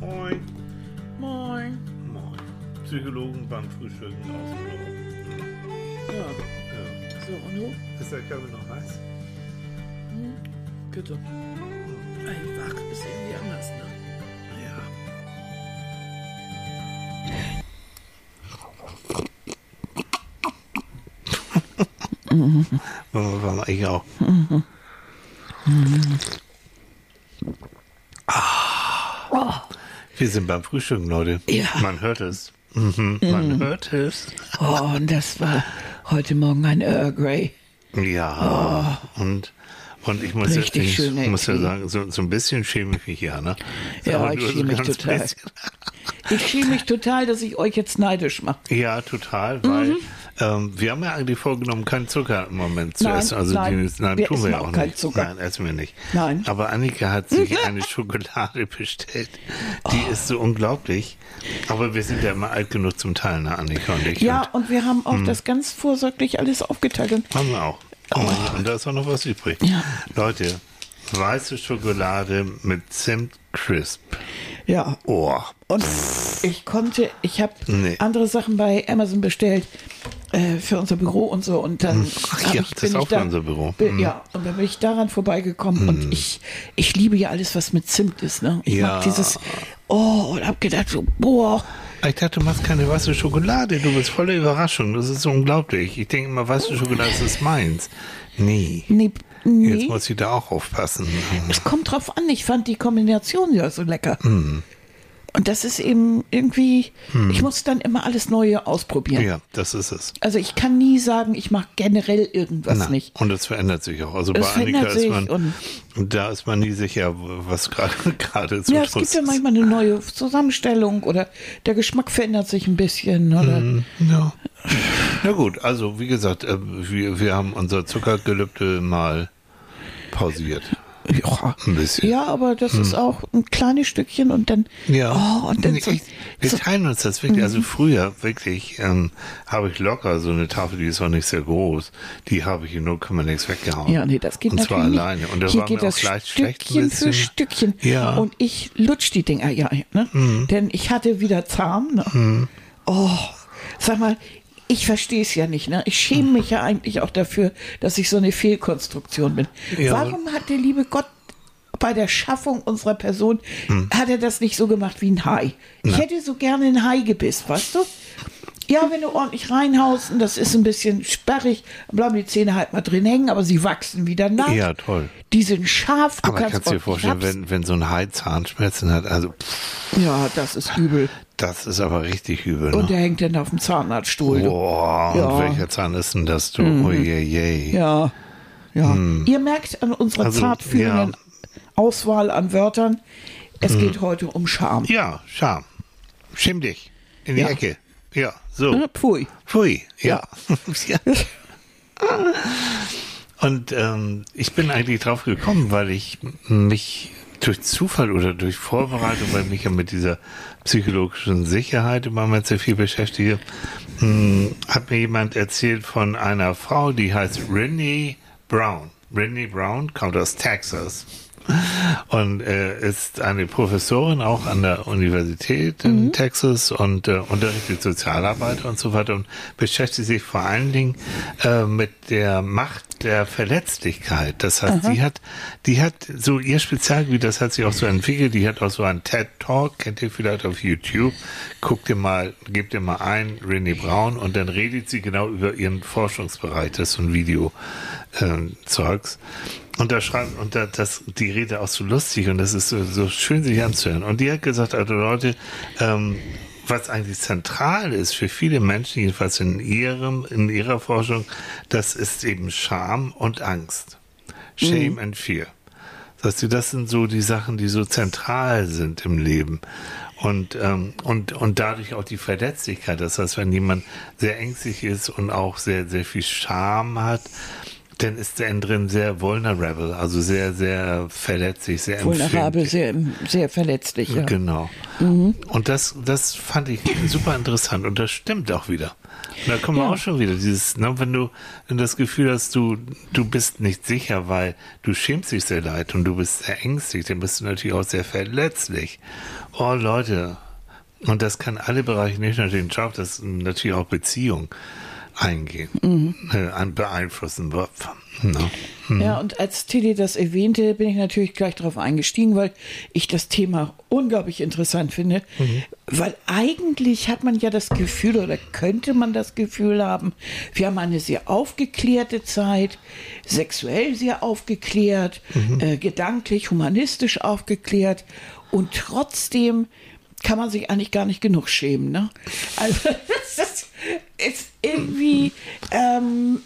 Moin. Moin. Moin. Psychologen beim Frühstücken aus. Ja, Ja. so, und du? Ist der Körper noch heiß? Bitte. Ey, wach ist irgendwie anders, ne? Ja. Warum ich auch? Ah. Wir sind beim Frühstücken, Leute. Ja. Man hört es. Mhm, man hört es. Oh, und das war heute Morgen ein Earl Grey. Ja. Und, und ich muss, Oh. Richtig ich muss ja sagen, so, so ein bisschen schäme ich mich ja, ne? Ja, Aber ich so schäme mich total. bisschen. Ich schäme mich total, dass ich euch jetzt neidisch mache. Ja, total, weil ähm, wir haben ja eigentlich vorgenommen, keinen Zucker im Moment zu. Nein, essen. Also nein, die, nein tun wir ja auch nicht. Zucker. Nein, essen wir nicht. Nein. Aber Annika hat sich eine Schokolade bestellt. Die Oh. ist so unglaublich. Aber wir sind ja immer alt genug zum Teilen, ne, Annika und ich. Ja, Und und wir haben auch das ganz vorsorglich alles aufgeteilt. Haben wir auch. Oh, und da ist auch noch was übrig. Ja. Leute, weiße Schokolade mit Zimt Crisp. Ja, Oh, und ich konnte, ich habe Nee. andere Sachen bei Amazon bestellt äh, für unser Büro und so. Und dann Ach hab ja, ich, das bin ist ich auch für da, unser Büro. Bin, Mhm. Ja, und dann bin ich daran vorbeigekommen. Und ich, ich liebe ja alles, was mit Zimt ist. Ne? Ich Ja. mag dieses, oh, und hab gedacht, so, boah, Ich dachte, du machst keine weiße Schokolade. Du bist voller Überraschung. Das ist unglaublich. Ich denke immer, weiße Schokolade ist meins. Nee. nee, nee. Jetzt muss ich da auch aufpassen. Es kommt drauf an, ich fand die Kombination ja so lecker. Mhm. Und das ist eben irgendwie, ich muss dann immer alles Neue ausprobieren. Ja, das ist es. Also ich kann nie sagen, ich mache generell irgendwas Na, nicht. Und es verändert sich auch. Also Es bei Annika verändert ist sich man, und- und da ist man nie sicher, was gerade gerade so Ja, es gibt ja manchmal eine neue Zusammenstellung oder der Geschmack verändert sich ein bisschen. Oder Ja. Na gut, also wie gesagt, äh, wir, wir haben unser Zuckergelübde mal pausiert. ja. Ein bisschen. ja, aber das ist auch ein kleines Stückchen und dann. Hm. Ja, Oh, und dann Nee, so, ich, wir so, Mhm. teilen uns das wirklich. Also früher wirklich ähm, habe ich locker so eine Tafel, die ist auch nicht sehr groß. Die habe ich in 0, nichts weggehauen. ja, nee, das geht Und zwar natürlich nicht. alleine. Und da Hier war geht mir das auch gleich schlecht ein Stückchen für. Stückchen. Ja. Mhm. Und ich lutsch die Dinger ja, ne? Denn ich hatte wieder Zahn. Ne? Oh, sag mal, ich verstehe es ja nicht. Ne? Ich schäme mich ja eigentlich auch dafür, dass ich so eine Fehlkonstruktion bin. Ja. Warum hat der liebe Gott bei der Schaffung unserer Person, Hm. hat er das nicht so gemacht wie ein Hai? Ich hätte so gerne ein Hai-Gebiss, weißt du? Ja, wenn du ordentlich reinhaust und das ist ein bisschen sperrig, dann bleiben die Zähne halt mal drin hängen, aber sie wachsen wieder nach. Ja, toll. Die sind scharf. Du Aber kannst, du dir vorstellen, wenn, wenn so ein Hai Zahnschmerzen hat, also pff, Ja, das ist übel. das ist aber richtig übel. Und Ne? der hängt dann auf dem Zahnarztstuhl. Boah, Ja. Mhm. und welcher Zahn ist denn das, du? Oh je, je. Ja. Ja. Ihr merkt an unserer Hm. Also, zartfühlenden ja. Hm. Auswahl an Wörtern, es geht heute um Charme. Ja, Scham. Schäm dich. In die Ja. Ecke. Ja, so. Pfui. Pfui, ja. ja. Und ähm, ich bin eigentlich drauf gekommen, weil ich mich durch Zufall oder durch Vorbereitung, weil ich mich ja mit dieser psychologischen Sicherheit im Moment sehr viel beschäftige, mh, hat mir jemand erzählt von einer Frau, die heißt Rennie Brown. Rennie Brown kommt aus Texas und äh, ist eine Professorin auch an der Universität in Texas und äh, unterrichtet Sozialarbeit und so weiter und beschäftigt sich vor allen Dingen äh, mit der Macht der Verletzlichkeit. Das heißt, die hat, die hat so ihr Spezialgebiet, das hat sich auch so entwickelt. Die hat auch so einen TED Talk, kennt ihr vielleicht auf YouTube. Guckt ihr mal, gebt ihr mal ein, Renee Brown und dann redet sie genau über ihren Forschungsbereich. Das ist so ein Video ähm, Zeugs. Und da schreibt, und da, das, die Rede auch so lustig und das ist so, so schön sich anzuhören. Und die hat gesagt, also Leute, ähm, was eigentlich zentral ist für viele Menschen, jedenfalls in ihrem, in ihrer Forschung, das ist eben Scham und Angst. Shame and Fear. Das, heißt, das sind so die Sachen, die so zentral sind im Leben. Und, ähm, und, und dadurch auch die Verletzlichkeit. Das heißt, wenn jemand sehr ängstlich ist und auch sehr, sehr viel Scham hat, dann ist der innen drin sehr vulnerable, also sehr, sehr verletzlich, sehr Vulnerabel, sehr, sehr verletzlich, ja. Genau. Mhm. Und das, das fand ich super interessant und das stimmt auch wieder. Und da kommen wir Ja. auch schon wieder, dieses, ne, wenn du das Gefühl hast, du, du bist nicht sicher, weil du schämst dich sehr leid und du bist sehr ängstlich, dann bist du natürlich auch sehr verletzlich. Oh Leute, und das kann alle Bereiche, nicht nur den Job, das natürlich auch Beziehung eingehen, Mhm. äh, beeinflussen wird. Ne? Ja, und als Tilly das erwähnte, bin ich natürlich gleich darauf eingestiegen, weil ich das Thema unglaublich interessant finde. Weil eigentlich hat man ja das Gefühl oder könnte man das Gefühl haben, wir haben eine sehr aufgeklärte Zeit, sexuell sehr aufgeklärt, äh, gedanklich, humanistisch aufgeklärt und trotzdem kann man sich eigentlich gar nicht genug schämen. Ne? Also das ist irgendwie... Ähm,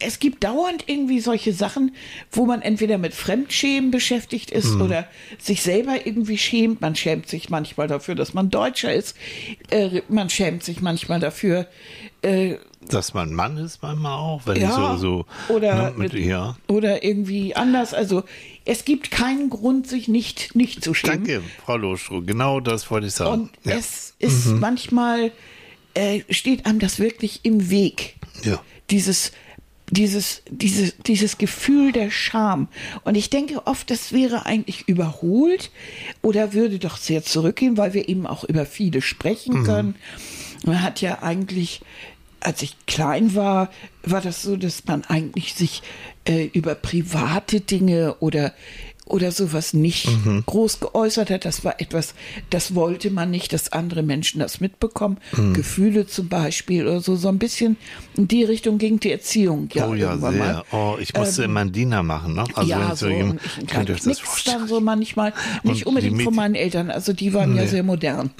es gibt dauernd irgendwie solche Sachen, wo man entweder mit Fremdschämen beschäftigt ist oder sich selber irgendwie schämt. Man schämt sich manchmal dafür, dass man Deutscher ist. Äh, man schämt sich manchmal dafür, äh, Dass man Mann ist manchmal auch, wenn ja, so, so oder, ne, mit, mit, ja. oder irgendwie anders. Also es gibt keinen Grund, sich nicht, nicht zu schämen. Danke, Frau Loschrow, genau das wollte ich sagen. Und ja. Mhm. es ist manchmal, äh, steht einem das wirklich im Weg. Ja. Dieses, dieses, dieses, dieses Gefühl der Scham. Und ich denke oft, das wäre eigentlich überholt oder würde doch sehr zurückgehen, weil wir eben auch über viele sprechen können. Man hat ja eigentlich, als ich klein war, war das so, dass man eigentlich sich äh, über private Dinge oder oder sowas nicht groß geäußert hat. Das war etwas, das wollte man nicht, dass andere Menschen das mitbekommen. Gefühle zum Beispiel oder so, so ein bisschen in die Richtung ging die Erziehung. Ja, oh ja, sehr. Mal. Oh, ich musste immer einen Diener machen, ne? Also ja, so jemand- könnt ihr euch das vorstellen? dann so manchmal. Nicht die unbedingt von meinen Eltern, also die waren ja Nee. sehr modern.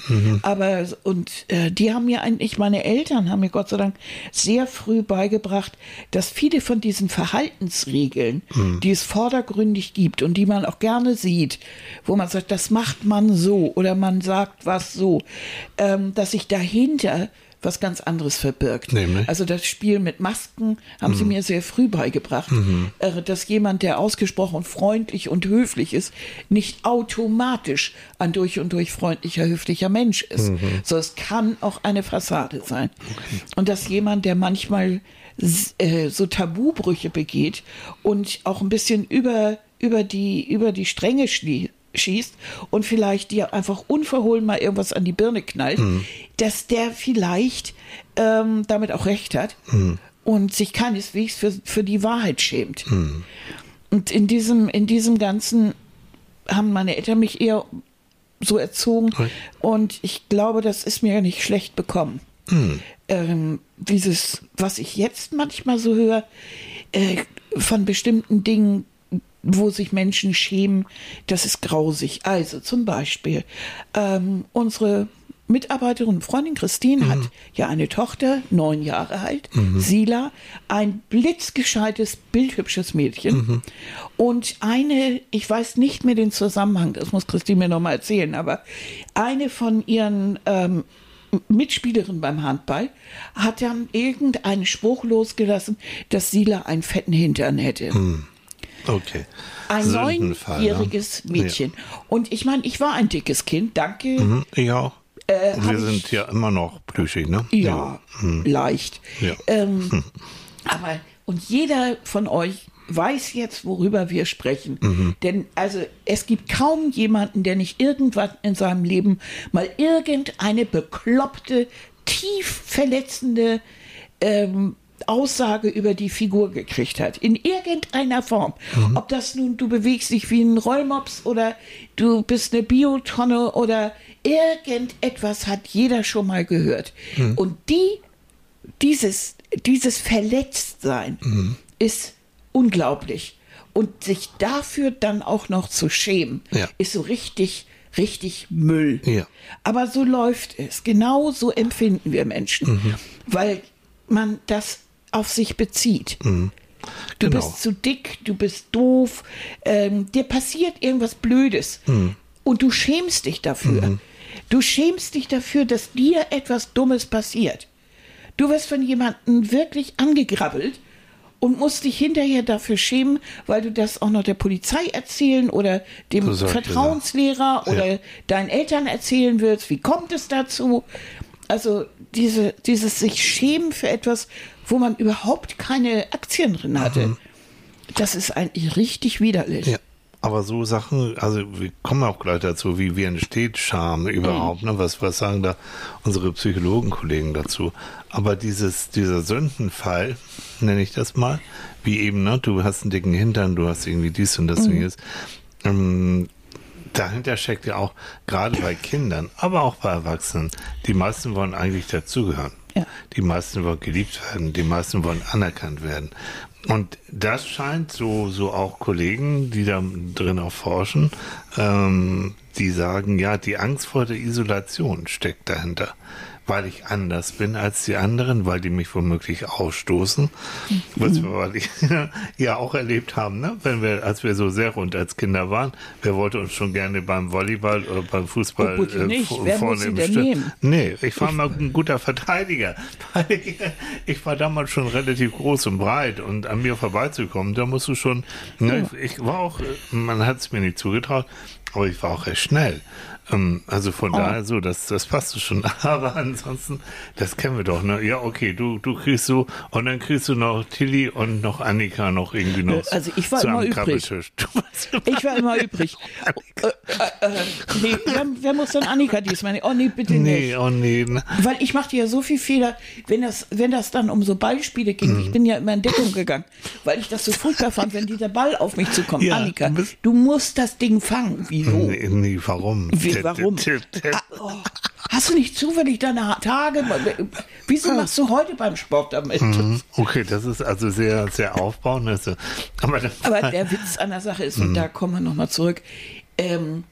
Aber, und äh, die haben mir eigentlich, meine Eltern haben mir Gott sei Dank sehr früh beigebracht, dass viele von diesen Verhaltensregeln, die es vordergründig gibt und die man auch gerne sieht, wo man sagt, das macht man so oder man sagt was so, ähm, dass sich dahinter was ganz anderes verbirgt. Nämlich? Also das Spiel mit Masken haben sie mir sehr früh beigebracht, äh, dass jemand, der ausgesprochen freundlich und höflich ist, nicht automatisch ein durch und durch freundlicher, höflicher Mensch ist. So, es kann auch eine Fassade sein. Und dass jemand, der manchmal äh, so Tabubrüche begeht und auch ein bisschen über, über, die, über die Stränge schießt und vielleicht dir einfach unverhohlen mal irgendwas an die Birne knallt, dass der vielleicht ähm, damit auch recht hat und sich keineswegs für, für die Wahrheit schämt. Und in diesem, in diesem Ganzen haben meine Eltern mich eher so erzogen Okay. und ich glaube, das ist mir nicht schlecht bekommen. Ähm, dieses, was ich jetzt manchmal so höre, äh, von bestimmten Dingen, wo sich Menschen schämen, das ist grausig. Also zum Beispiel, ähm, unsere Mitarbeiterin und Freundin Christine hat ja eine Tochter, neun Jahre alt, Sila, ein blitzgescheites, bildhübsches Mädchen. Und eine, ich weiß nicht mehr den Zusammenhang, das muss Christine mir nochmal erzählen, aber eine von ihren ähm, Mitspielerin beim Handball hat dann irgendeinen Spruch losgelassen, dass Sila einen fetten Hintern hätte. Okay. Ein ne? neunjähriges Mädchen. Und ich meine, ich war ein dickes Kind, danke. Ja. Mhm, ich auch. hab Wir ich- sind ja immer noch plüschig, ne? Ja, leicht. Ja. Ähm, aber, und jeder von euch weiß jetzt, worüber wir sprechen. Mhm. Denn also es gibt kaum jemanden, der nicht irgendwann in seinem Leben mal irgendeine bekloppte, tief verletzende ähm, Aussage über die Figur gekriegt hat. In irgendeiner Form. Mhm. Ob das nun, du bewegst dich wie ein Rollmops oder du bist eine Biotonne oder irgendetwas hat jeder schon mal gehört. Mhm. Und die, dieses, dieses Verletztsein Mhm. ist unglaublich. Und sich dafür dann auch noch zu schämen, Ja. ist so richtig, richtig Müll. Ja. Aber so läuft es. Genau so empfinden wir Menschen. Mhm. Weil man das auf sich bezieht. Du Mhm. Genau. bist zu dick, du bist doof, ähm, dir passiert irgendwas Blödes Mhm. und du schämst dich dafür. Du schämst dich dafür, dass dir etwas Dummes passiert. Du wirst von jemandem wirklich angegrabbelt und musst dich hinterher dafür schämen, weil du das auch noch der Polizei erzählen oder dem So Vertrauenslehrer Sachen. oder Ja. deinen Eltern erzählen willst. Wie kommt es dazu? Also diese, dieses sich schämen für etwas, wo man überhaupt keine Aktien drin hatte, das ist eigentlich richtig widerlich. Ja. Aber so Sachen, also wir kommen auch gleich dazu, wie, wie entsteht Scham überhaupt, ne? Was, was sagen da unsere Psychologenkollegen dazu? Aber dieses, dieser Sündenfall, nenne ich das mal, wie eben, ne, du hast einen dicken Hintern, du hast irgendwie dies und das und jenes, ähm, dahinter steckt ja auch, gerade bei Kindern, aber auch bei Erwachsenen, die meisten wollen eigentlich dazugehören. Ja. Die meisten wollen geliebt werden, die meisten wollen anerkannt werden. Und das scheint so, so auch Kollegen, die da drin auch forschen, ähm, die sagen, ja, die Angst vor der Isolation steckt dahinter. Weil ich anders bin als die anderen, weil die mich womöglich ausstoßen. Was wir weil ich, ja auch erlebt haben, ne? Wenn wir, als wir so sehr rund als Kinder waren, wer wollte uns schon gerne beim Volleyball oder beim Fußball Oh, bitte nicht. Wer vorne im Stück-? Nee, ich war mal ein guter Verteidiger. Ich war damals schon relativ groß und breit und an mir vorbeizukommen, da musst du schon, ne, ich war auch, man hat es mir nicht zugetraut, aber ich war auch recht schnell. Ähm, Also von daher so, das, das passte schon. Aber ansonsten, das kennen wir doch, ne? Ja, okay, du, du kriegst so, und dann kriegst du noch Tilly und noch Annika noch irgendwie noch. Also ich war immer übrig. Ich war immer übrig. Äh, äh, äh, nee, wer, wer muss denn Annika diesmal? nehmen? Oh nee, bitte nicht. Nee, oh nee. ne? Weil ich machte ja so viel Fehler, wenn das, wenn das dann um so Ballspiele ging. Mhm. Ich bin ja immer in Deckung gegangen, weil ich das so furchtbar fand, wenn dieser Ball auf mich zukommt. Ja, Annika, du musst das Ding fangen. Wieso? Nee, nee, warum? Wie, Warum? Ah, oh. Hast du nicht zufällig deine Tage? Wieso machst du heute beim Sport damit? Mhm. Okay, das ist also sehr, sehr aufbauend. Also, aber, Aber der Witz an der Sache ist, Mhm. und da kommen wir nochmal zurück, ähm,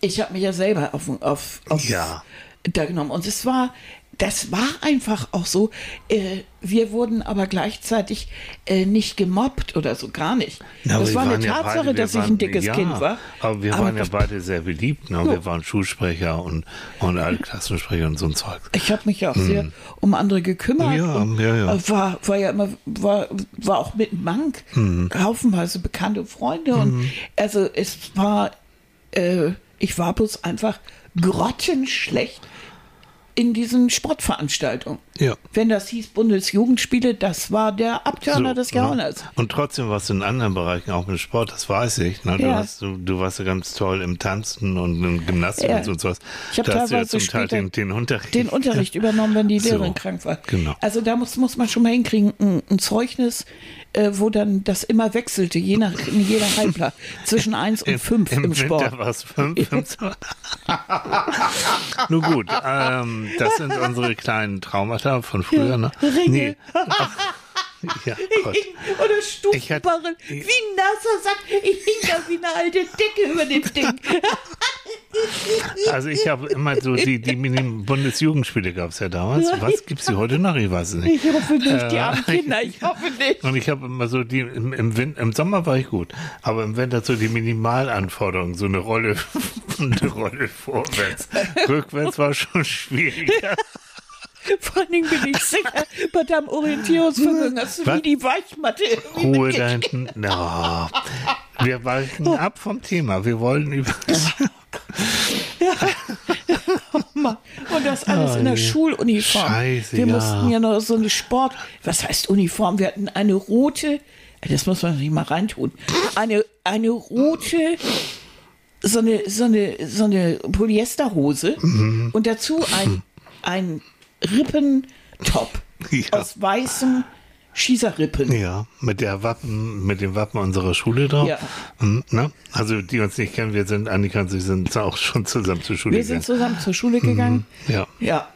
ich habe mich ja selber auf, auf, auf Ja. da genommen. Und es war, das war einfach auch so, äh, wir wurden aber gleichzeitig äh, nicht gemobbt oder so, gar nicht. Aber das war eine waren ja Tatsache, beide- dass ich waren- ein dickes ja, Kind war. Aber wir Aber waren ja beide sehr beliebt. Ne? Wir waren Schulsprecher und, und Altklassensprecher und so ein Zeug. Ich habe mich ja auch sehr um andere gekümmert. Hm. Ja, ja, ja. äh, War, war ja immer, war, war auch mit dem Bank, Hm. haufenweise bekannte Freunde. Und also es war, äh, ich war bloß einfach grottenschlecht in diesen Sportveranstaltungen. Ja. Wenn das hieß Bundesjugendspiele, das war der Abtörner So, des? Jahrhunderts. Und trotzdem warst du in anderen Bereichen auch mit Sport, das weiß ich. Ne? Du, Ja. hast, du, du warst ja ganz toll im Tanzen und im Gymnastik Ja. und so sowas. Ich hab da hast du ja teilweise zum Teil den, den Unterricht. den Unterricht übernommen, wenn die So, Lehrerin krank war. genau. Also da muss, muss man schon mal hinkriegen, ein, ein Zeugnis, äh, wo dann das immer wechselte, je nach in jeder Halbler, zwischen 1 und 5 im, Im Sport. Winter war es fünf. im Sommer- Nun gut, ähm, das sind unsere kleinen Traumata von früher. Ne? Ringe. Ja, Gott. Oder Stufenbarren, wie ein nasser Sack. Ich hing da wie eine alte Decke über dem Ding. Also ich habe immer so die, die Mini- Bundesjugendspiele gab es ja damals. Was gibt's die heute noch? Ich weiß es nicht. Ich hoffe nicht, die Äh, armen Kinder, ich hoffe nicht. Und ich habe immer so die im, im, Win im Sommer war ich gut, aber im Winter so die Minimalanforderungen, so eine Rolle, eine Rolle vorwärts, rückwärts war schon schwieriger. Vor allen Dingen bin ich sicher, bei deinem Orientierungsvermögen hast du Was? nie die Weichmatte. Ruhe da hinten. No. Wir weichen ab vom Thema. Wir wollen über. Mann. Und das alles Oh in der je. Schuluniform. Scheiße, wir ja. mussten ja noch so eine Sport, was heißt Uniform? Wir hatten eine rote, das muss man nicht mal reintun, eine, eine rote, so eine, so eine, so eine Polyesterhose Mhm. und dazu ein, ein Rippentop Ja. aus weißen Schießerrippen. Ja, mit der Wappen, mit dem Wappen unserer Schule drauf. Ja. Mhm, ne? Also die uns nicht kennen, wir sind, Annika und sie sind auch schon zusammen zur Schule Wir sind gegangen. zusammen zur Schule gegangen. Ja. Ja.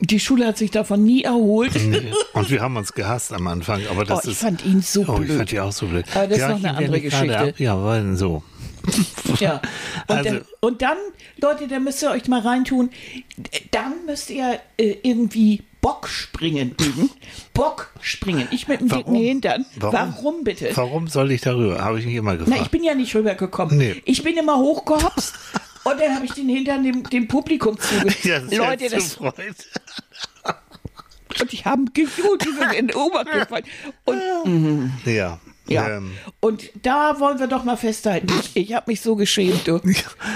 Die Schule hat sich davon nie erholt. Nee. Und wir haben uns gehasst am Anfang, aber das Oh, ich ist. fand ihn so oh, ich blöd. fand die auch so blöd. Aber das ist Ja, noch eine andere Geschichte. Ab, ja, weil so. Ja. Und, Also- dann, und dann, Leute, da müsst ihr euch mal reintun, dann müsst ihr äh, irgendwie Bockspringen üben. Bockspringen. Ich mit dem dicken Hintern. Warum, bitte? Warum soll ich darüber? Habe ich mich immer gefragt. Na, ich bin ja nicht rübergekommen. Nee. Ich bin immer hochgehopst und dann habe ich den Hintern dem, dem Publikum zuge... ja, das Leute, das, und haben gejohlt, die sind in den Oberkörper. Und, mhm. Ja. Ja. Ähm, und da wollen wir doch mal festhalten. Ich, ich habe mich so geschämt. Du.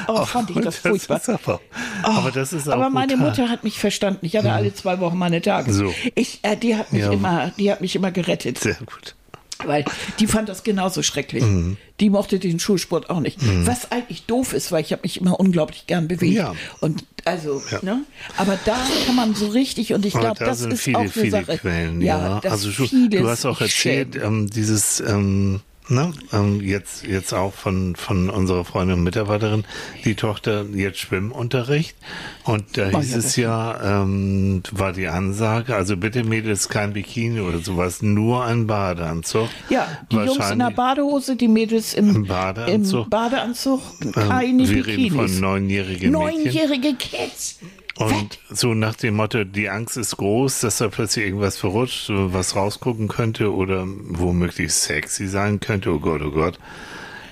Oh, fand ich das furchtbar. Ist aber, Oh, aber das ist auch aber meine brutal. Mutter hat mich verstanden. Ich hatte alle zwei Wochen meine Tage. So. Ich, äh, die hat mich Ja. immer, die hat mich immer gerettet, Sehr gut. Weil die fand das genauso schrecklich. Mhm. Die mochte den Schulsport auch nicht. Was eigentlich doof ist, weil ich habe mich immer unglaublich gern bewegt. Ja. Und also, Ja. ne? Aber da kann man so richtig und ich glaube, da das sind ist viele, auch eine viele Sache. Quellen, ja, ja. Also du, du hast auch erzählt, ähm, dieses, ähm, ne, ähm, jetzt, jetzt auch von, von unserer Freundin und Mitarbeiterin, die Tochter jetzt Schwimmunterricht. Und da Oh, hieß ja, es ja, ähm, war die Ansage, also bitte Mädels kein Bikini oder sowas, nur ein Badeanzug. Ja, die Jungs in der Badehose, die Mädels im, Badeanzug. im Badeanzug ähm, keine wir reden Bikinis. von neunjährigen Mädchen. Neunjährige Kids. Und so nach dem Motto, die Angst ist groß, dass da plötzlich irgendwas verrutscht, was rausgucken könnte oder womöglich sexy sein könnte. Oh Gott, oh Gott.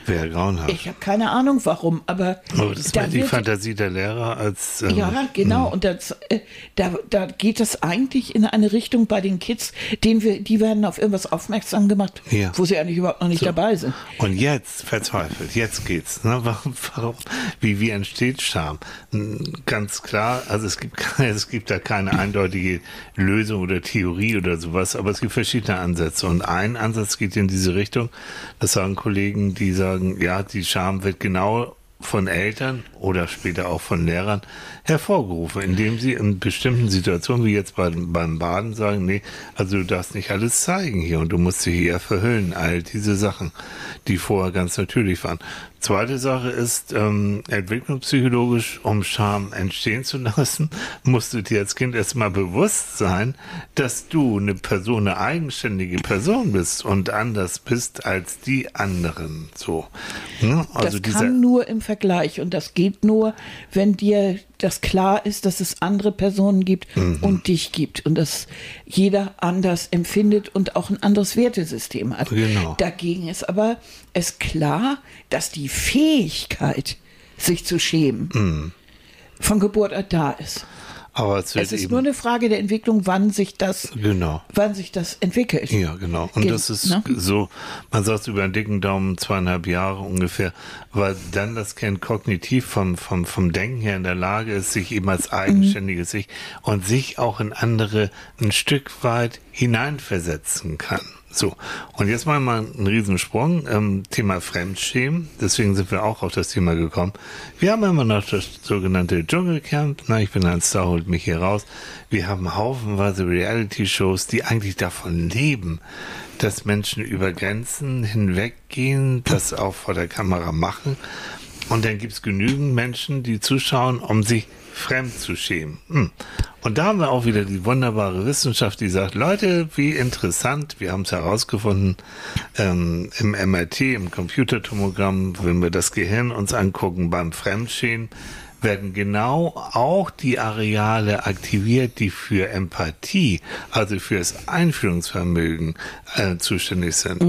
Wäre grauenhaft. Ich habe keine Ahnung warum, aber Aber das da war die Fantasie der Lehrer als. ähm, Ja, genau. Und das, äh, da, da geht es eigentlich in eine Richtung bei den Kids, denen wir, die werden auf irgendwas aufmerksam gemacht, Ja. wo sie eigentlich überhaupt noch nicht So. dabei sind. Und jetzt verzweifelt, jetzt geht's. Ne? Warum, warum, wie, wie entsteht Scham? Hm, Ganz klar, also es gibt, es gibt da keine eindeutige Lösung oder Theorie oder sowas, aber es gibt verschiedene Ansätze. Und ein Ansatz geht in diese Richtung. Das sagen Kollegen, die sagen, ja, die Scham wird genau von Eltern oder später auch von Lehrern hervorgerufen, indem sie in bestimmten Situationen, wie jetzt beim, beim Baden, sagen, nee, also du darfst nicht alles zeigen hier und du musst dich hier verhüllen, all diese Sachen, die vorher ganz natürlich waren. Zweite Sache ist, ähm, entwicklungspsychologisch, um Scham entstehen zu lassen, musst du dir als Kind erstmal bewusst sein, dass du eine Person, eine eigenständige Person bist und anders bist als die anderen. So. Ne? Also das kann nur im Vergleich und das geht nur, wenn dir das klar ist, dass es andere Personen gibt Mhm. und dich gibt und dass jeder anders empfindet und auch ein anderes Wertesystem hat. Genau. Dagegen ist aber es klar, dass die Fähigkeit, sich zu schämen, Mhm. von Geburt an da ist. Aber es wird Es ist nur eine Frage der Entwicklung, wann sich das, genau. wann sich das entwickelt. Ja, genau. Und Ge- das ist ne? so, man sagt über einen dicken Daumen zweieinhalb Jahre ungefähr, weil dann das Kind kognitiv vom, vom, vom Denken her in der Lage ist, sich eben als eigenständiges Ich und sich auch in andere ein Stück weit hineinversetzen kann. So, und jetzt machen wir mal einen Riesensprung. Ähm, Thema Fremdschämen. Deswegen sind wir auch auf das Thema gekommen. Wir haben immer noch das sogenannte Dschungelcamp. Na, ich bin ein Star, holt mich hier raus. Wir haben haufenweise Reality-Shows, die eigentlich davon leben, dass Menschen über Grenzen hinweggehen, das auch vor der Kamera machen. Und dann gibt's genügend Menschen, die zuschauen, um sich fremd zu schämen. Hm. Und da haben wir auch wieder die wunderbare Wissenschaft, die sagt, Leute, wie interessant, wir haben es herausgefunden, ähm, im MRT, im Computertomogramm, wenn wir das Gehirn uns angucken beim Fremdschämen, werden genau auch die Areale aktiviert, die für Empathie, also für das Einfühlungsvermögen äh, zuständig sind.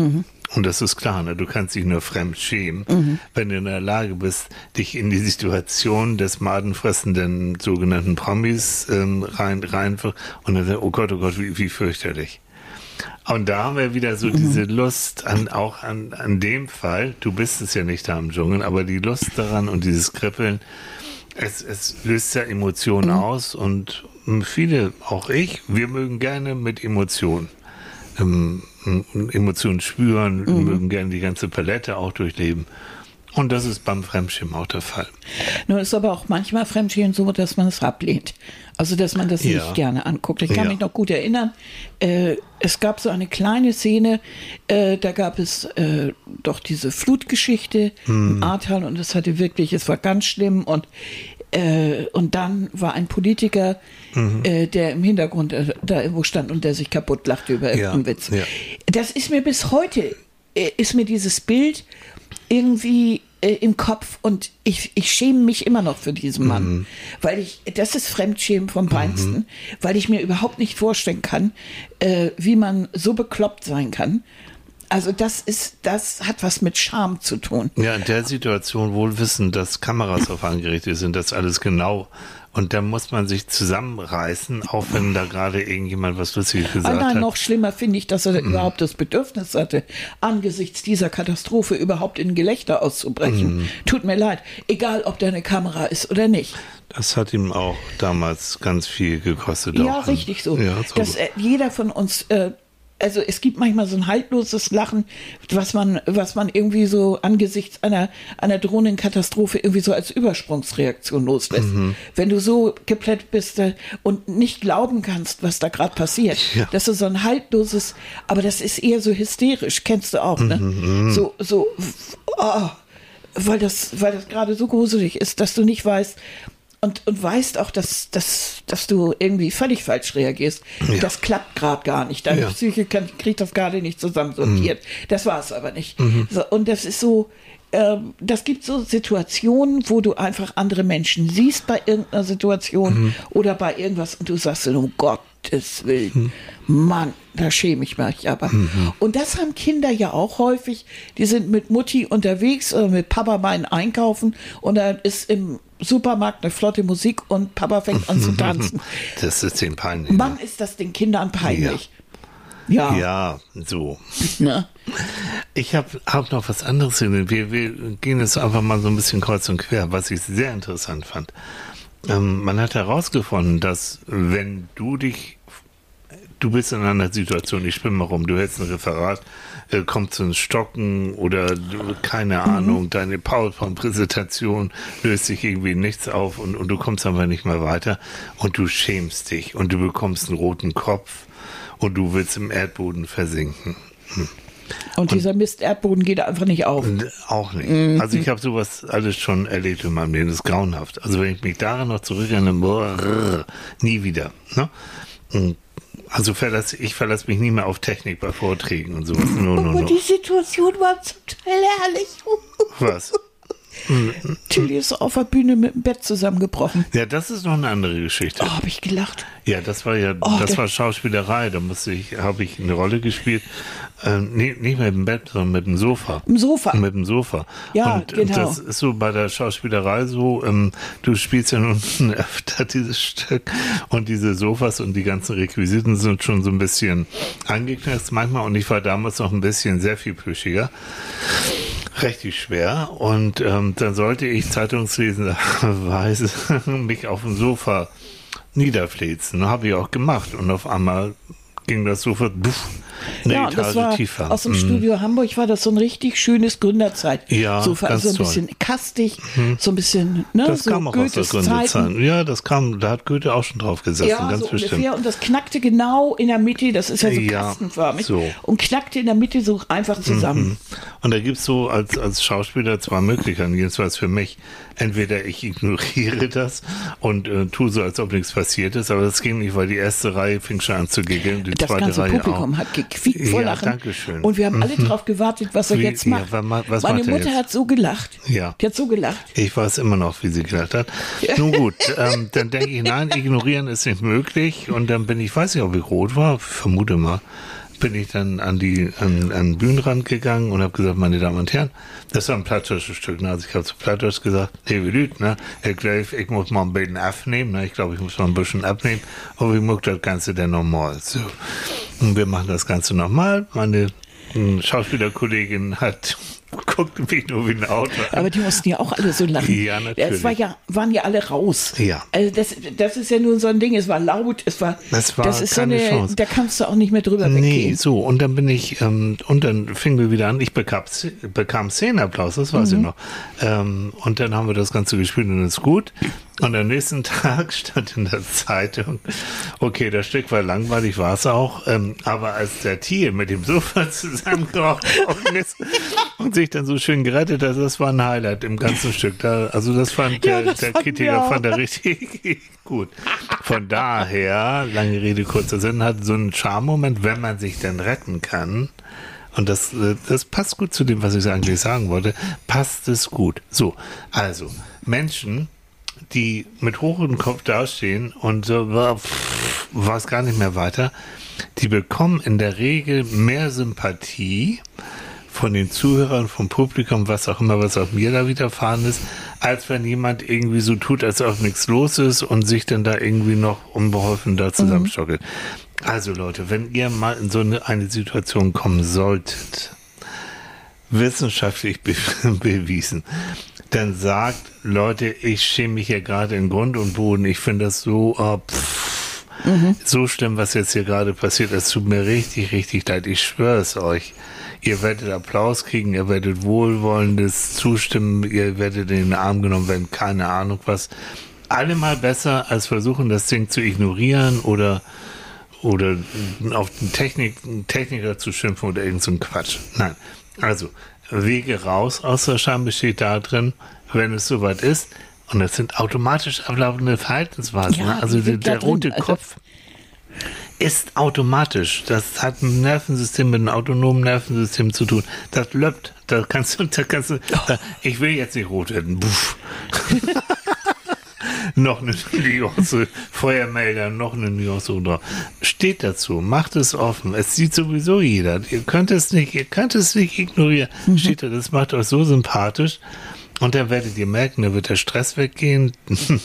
Und das ist klar, ne? du kannst dich nur fremd schämen, wenn du in der Lage bist, dich in die Situation des madenfressenden sogenannten Promis ähm, rein, rein und dann oh Gott, oh Gott, wie, wie fürchterlich. Und da haben wir wieder so diese Lust an, auch an, an dem Fall, du bist es ja nicht da im Dschungel, aber die Lust daran und dieses Kribbeln, es, es löst ja Emotionen aus und ähm, viele, auch ich, wir mögen gerne mit Emotionen. Ähm, Emotionen spüren, mögen gerne die ganze Palette auch durchleben. Und das ist beim Fremdschirm auch der Fall. Nur ist aber auch manchmal Fremdschämen so, dass man es ablehnt. Also, dass man das Ja. nicht gerne anguckt. Ich kann Ja. mich noch gut erinnern, äh, es gab so eine kleine Szene, äh, da gab es äh, doch diese Flutgeschichte Hm. im Ahrtal und es hatte wirklich, es war ganz schlimm und äh, und dann war ein Politiker, Mhm. äh, der im Hintergrund äh, da irgendwo stand und der sich kaputt lachte über Ja, irgendeinen Witz. ja. Das ist mir bis heute, äh, ist mir dieses Bild irgendwie äh, im Kopf und ich, ich schäme mich immer noch für diesen Mann, Mhm. weil ich, das ist Fremdschämen vom Feinsten, weil ich mir überhaupt nicht vorstellen kann, äh, wie man so bekloppt sein kann, Also das ist, das hat was mit Scham zu tun. Ja, in der Situation wohl wissen, dass Kameras auf angerichtet sind, das alles genau. Und da muss man sich zusammenreißen, auch wenn da gerade irgendjemand was Lustiges gesagt Ah, nein, hat. noch schlimmer finde ich, dass er Mhm. überhaupt das Bedürfnis hatte, angesichts dieser Katastrophe überhaupt in Gelächter auszubrechen. Mhm. Tut mir leid, egal ob da eine Kamera ist oder nicht. Das hat ihm auch damals ganz viel gekostet. Ja, richtig so. Ja, so. dass äh, jeder von uns, äh, also es gibt manchmal so ein haltloses Lachen, was man, was man irgendwie so angesichts einer, einer drohenden Katastrophe irgendwie so als Übersprungsreaktion loslässt. Mhm. Wenn du so geplätt bist äh, und nicht glauben kannst, was da gerade passiert. Ja. Das ist so ein haltloses, aber das ist eher so hysterisch, kennst du auch, ne? Mhm, So, so, oh, weil das, weil das gerade so gruselig ist, dass du nicht weißt, und, und weißt auch, dass, dass, dass du irgendwie völlig falsch reagierst. Ja. Das klappt gerade gar nicht. Deine Ja. Mhm. Psyche kann, kriegt das gerade nicht zusammensortiert. Das war es aber nicht. So, und das ist so, ähm, das gibt so Situationen, wo du einfach andere Menschen siehst bei irgendeiner Situation Mhm. oder bei irgendwas und du sagst um Gottes Willen, Mann, da schäme ich mich aber. Mhm. Und das haben Kinder ja auch häufig. Die sind mit Mutti unterwegs oder mit Papa mal einkaufen und dann ist im Supermarkt eine flotte Musik und Papa fängt an zu tanzen. Das ist den peinlich. Mann, ist das den Kindern peinlich. Ja. Ja, so. Ne? Ich habe hab noch was anderes gesehen. Wir, wir gehen jetzt einfach mal so ein bisschen kreuz und quer, was ich sehr interessant fand. Ähm, man hat herausgefunden, dass wenn du dich, du bist in einer Situation, ich spinne mal rum, du hältst ein Referat, äh, kommt zu ins Stocken oder du, keine Ahnung, deine PowerPoint-Präsentation löst sich irgendwie nichts auf und, und du kommst einfach nicht mehr weiter und du schämst dich und du bekommst einen roten Kopf und du willst im Erdboden versinken. Und dieser Mist Erdboden geht einfach nicht auf. Und Auch nicht. Also ich habe sowas alles schon erlebt in meinem Leben. Das ist grauenhaft. Also wenn ich mich daran noch zurückerinnere, nie wieder. Ne? Und Also verlass, ich verlasse mich nie mehr auf Technik bei Vorträgen und sowas. No, no, Aber no. die Situation war zum Teil herrlich. Was? Tilly ist auf der Bühne mit dem Bett zusammengebrochen. Ja, das ist noch eine andere Geschichte. Oh, habe ich gelacht. Ja, das war ja, Oh, das der- war Schauspielerei. Da musste ich, habe ich eine Rolle gespielt. Ähm, nee, nicht mit dem Bett, sondern mit dem Sofa. Im Sofa. Mit dem Sofa. Ja, und genau. das ist so bei der Schauspielerei so, ähm, du spielst ja nun öfter dieses Stück und diese Sofas und die ganzen Requisiten sind schon so ein bisschen angeknackt manchmal und ich war damals noch ein bisschen sehr viel plüschiger. Richtig schwer und ähm, dann sollte ich zeitungslesenderweise mich auf dem Sofa niederfläzen. Habe ich auch gemacht und auf einmal ging das Sofa buff, eine ja, Etage das war tiefer. aus dem Mhm. Studio Hamburg war das so ein richtig schönes Gründerzeit. Ja, Sofa, ganz so ein toll. bisschen kastig, so ein bisschen, ne, Das so kam auch aus der Goethes Gründezeit. Zeiten. Ja, das kam, da hat Goethe auch schon drauf gesessen, Ja, ganz so bestimmt. ungefähr. Und das knackte genau in der Mitte, das ist ja so Ja, kastenförmig. so. Und knackte in der Mitte so einfach zusammen. Und da gibt's so als, als Schauspieler zwei Möglichkeiten, jedenfalls für mich. Entweder ich ignoriere das und äh, tue so, als ob nichts passiert ist, aber das ging nicht, weil die erste Reihe fing schon an zu giggeln, die Das zweite ganze Reihe Publikum auch. hat gequiekt vor Ja, Lachen. danke schön. Und wir haben alle drauf gewartet, was er Wie- jetzt ja, macht. ma- was Meine macht er Mutter jetzt? hat so gelacht. Ja. Die hat so gelacht. Ich weiß immer noch, wie sie gelacht hat. Nun gut, ähm, dann denke ich, nein, ignorieren ist nicht möglich. Und dann bin ich, weiß nicht, ob ich rot war, vermute mal, bin ich dann an die an, an den Bühnenrand gegangen und habe gesagt, meine Damen und Herren, das war ein plattdeutsches Stück. Ne? Also ich habe zu plattdeutsch gesagt, wie Lüt, ne? Herr Gleif, ich muss mal ein bisschen abnehmen. Ne? Ich glaube, ich muss mal ein bisschen abnehmen. Aber ich mag das Ganze dann nochmal. So. Und wir machen das Ganze nochmal. Meine ähm, Schauspielerkollegin hat guckt mich nur wie ein Auto an. Aber die mussten ja auch alle so lachen. Ja, natürlich. Es war ja, waren ja alle raus. Ja. Also das, das ist ja nur so ein Ding. Es war laut, es war, Es war das ist keine so eine, Chance. da kannst du auch nicht mehr drüber Nee, weggehen. so, und dann bin ich, ähm, und dann fingen wir wieder an, ich bekam, bekam Szenenapplaus, das weiß ich noch. Ähm, und dann haben wir das Ganze gespielt und ist gut. Und am nächsten Tag stand in der Zeitung, okay, das Stück war langweilig, war es auch, ähm, aber als der Tier mit dem Sofa zusammengebrochen ist und sich dann so schön gerettet hat, das war ein Highlight im ganzen Stück. Da, also das fand Ja, der, das der Kritiker fand er richtig gut. Von daher, lange Rede, kurzer Sinn, hat so einen Charme-Moment, wenn man sich dann retten kann. Und das, äh, das passt gut zu dem, was ich eigentlich sagen wollte. Passt es gut. So, also, Menschen, die mit hochem Kopf dastehen und so, pff, weiß gar nicht mehr weiter, die bekommen in der Regel mehr Sympathie von den Zuhörern, vom Publikum, was auch immer, was auch mir da widerfahren ist, als wenn jemand irgendwie so tut, als ob nichts los ist und sich dann da irgendwie noch unbeholfen da zusammenstockelt. Mhm. Also Leute, wenn ihr mal in so eine, eine Situation kommen solltet, wissenschaftlich be bewiesen, dann sagt, Leute, ich schäme mich hier gerade in Grund und Boden. Ich finde das so, oh, pff, mhm. so schlimm, was jetzt hier gerade passiert. Es tut mir richtig, richtig leid. Ich schwöre es euch. Ihr werdet Applaus kriegen, ihr werdet wohlwollendes Zustimmen, ihr werdet in den Arm genommen werden, keine Ahnung was. Allemal besser, als versuchen, das Ding zu ignorieren oder oder auf den Technik, Techniker zu schimpfen oder irgend so ein Quatsch. Nein. Also, Wege raus aus der Scham besteht darin, wenn es soweit ist, und das sind automatisch ablaufende Verhaltensweisen. Ja, ne? Also der, der rote also Kopf ist automatisch. Das hat ein Nervensystem mit einem autonomen Nervensystem zu tun. Das löppt. Da kannst du, da kannst du, da, ich will jetzt nicht rot werden. Noch eine Nuance, Feuermelder, noch eine Nuance drauf. Steht dazu, macht es offen. Es sieht sowieso jeder. Ihr könnt es nicht, ihr könnt es nicht ignorieren. Mhm. Steht da, das macht euch so sympathisch. Und dann werdet ihr merken, da wird der Stress weggehen.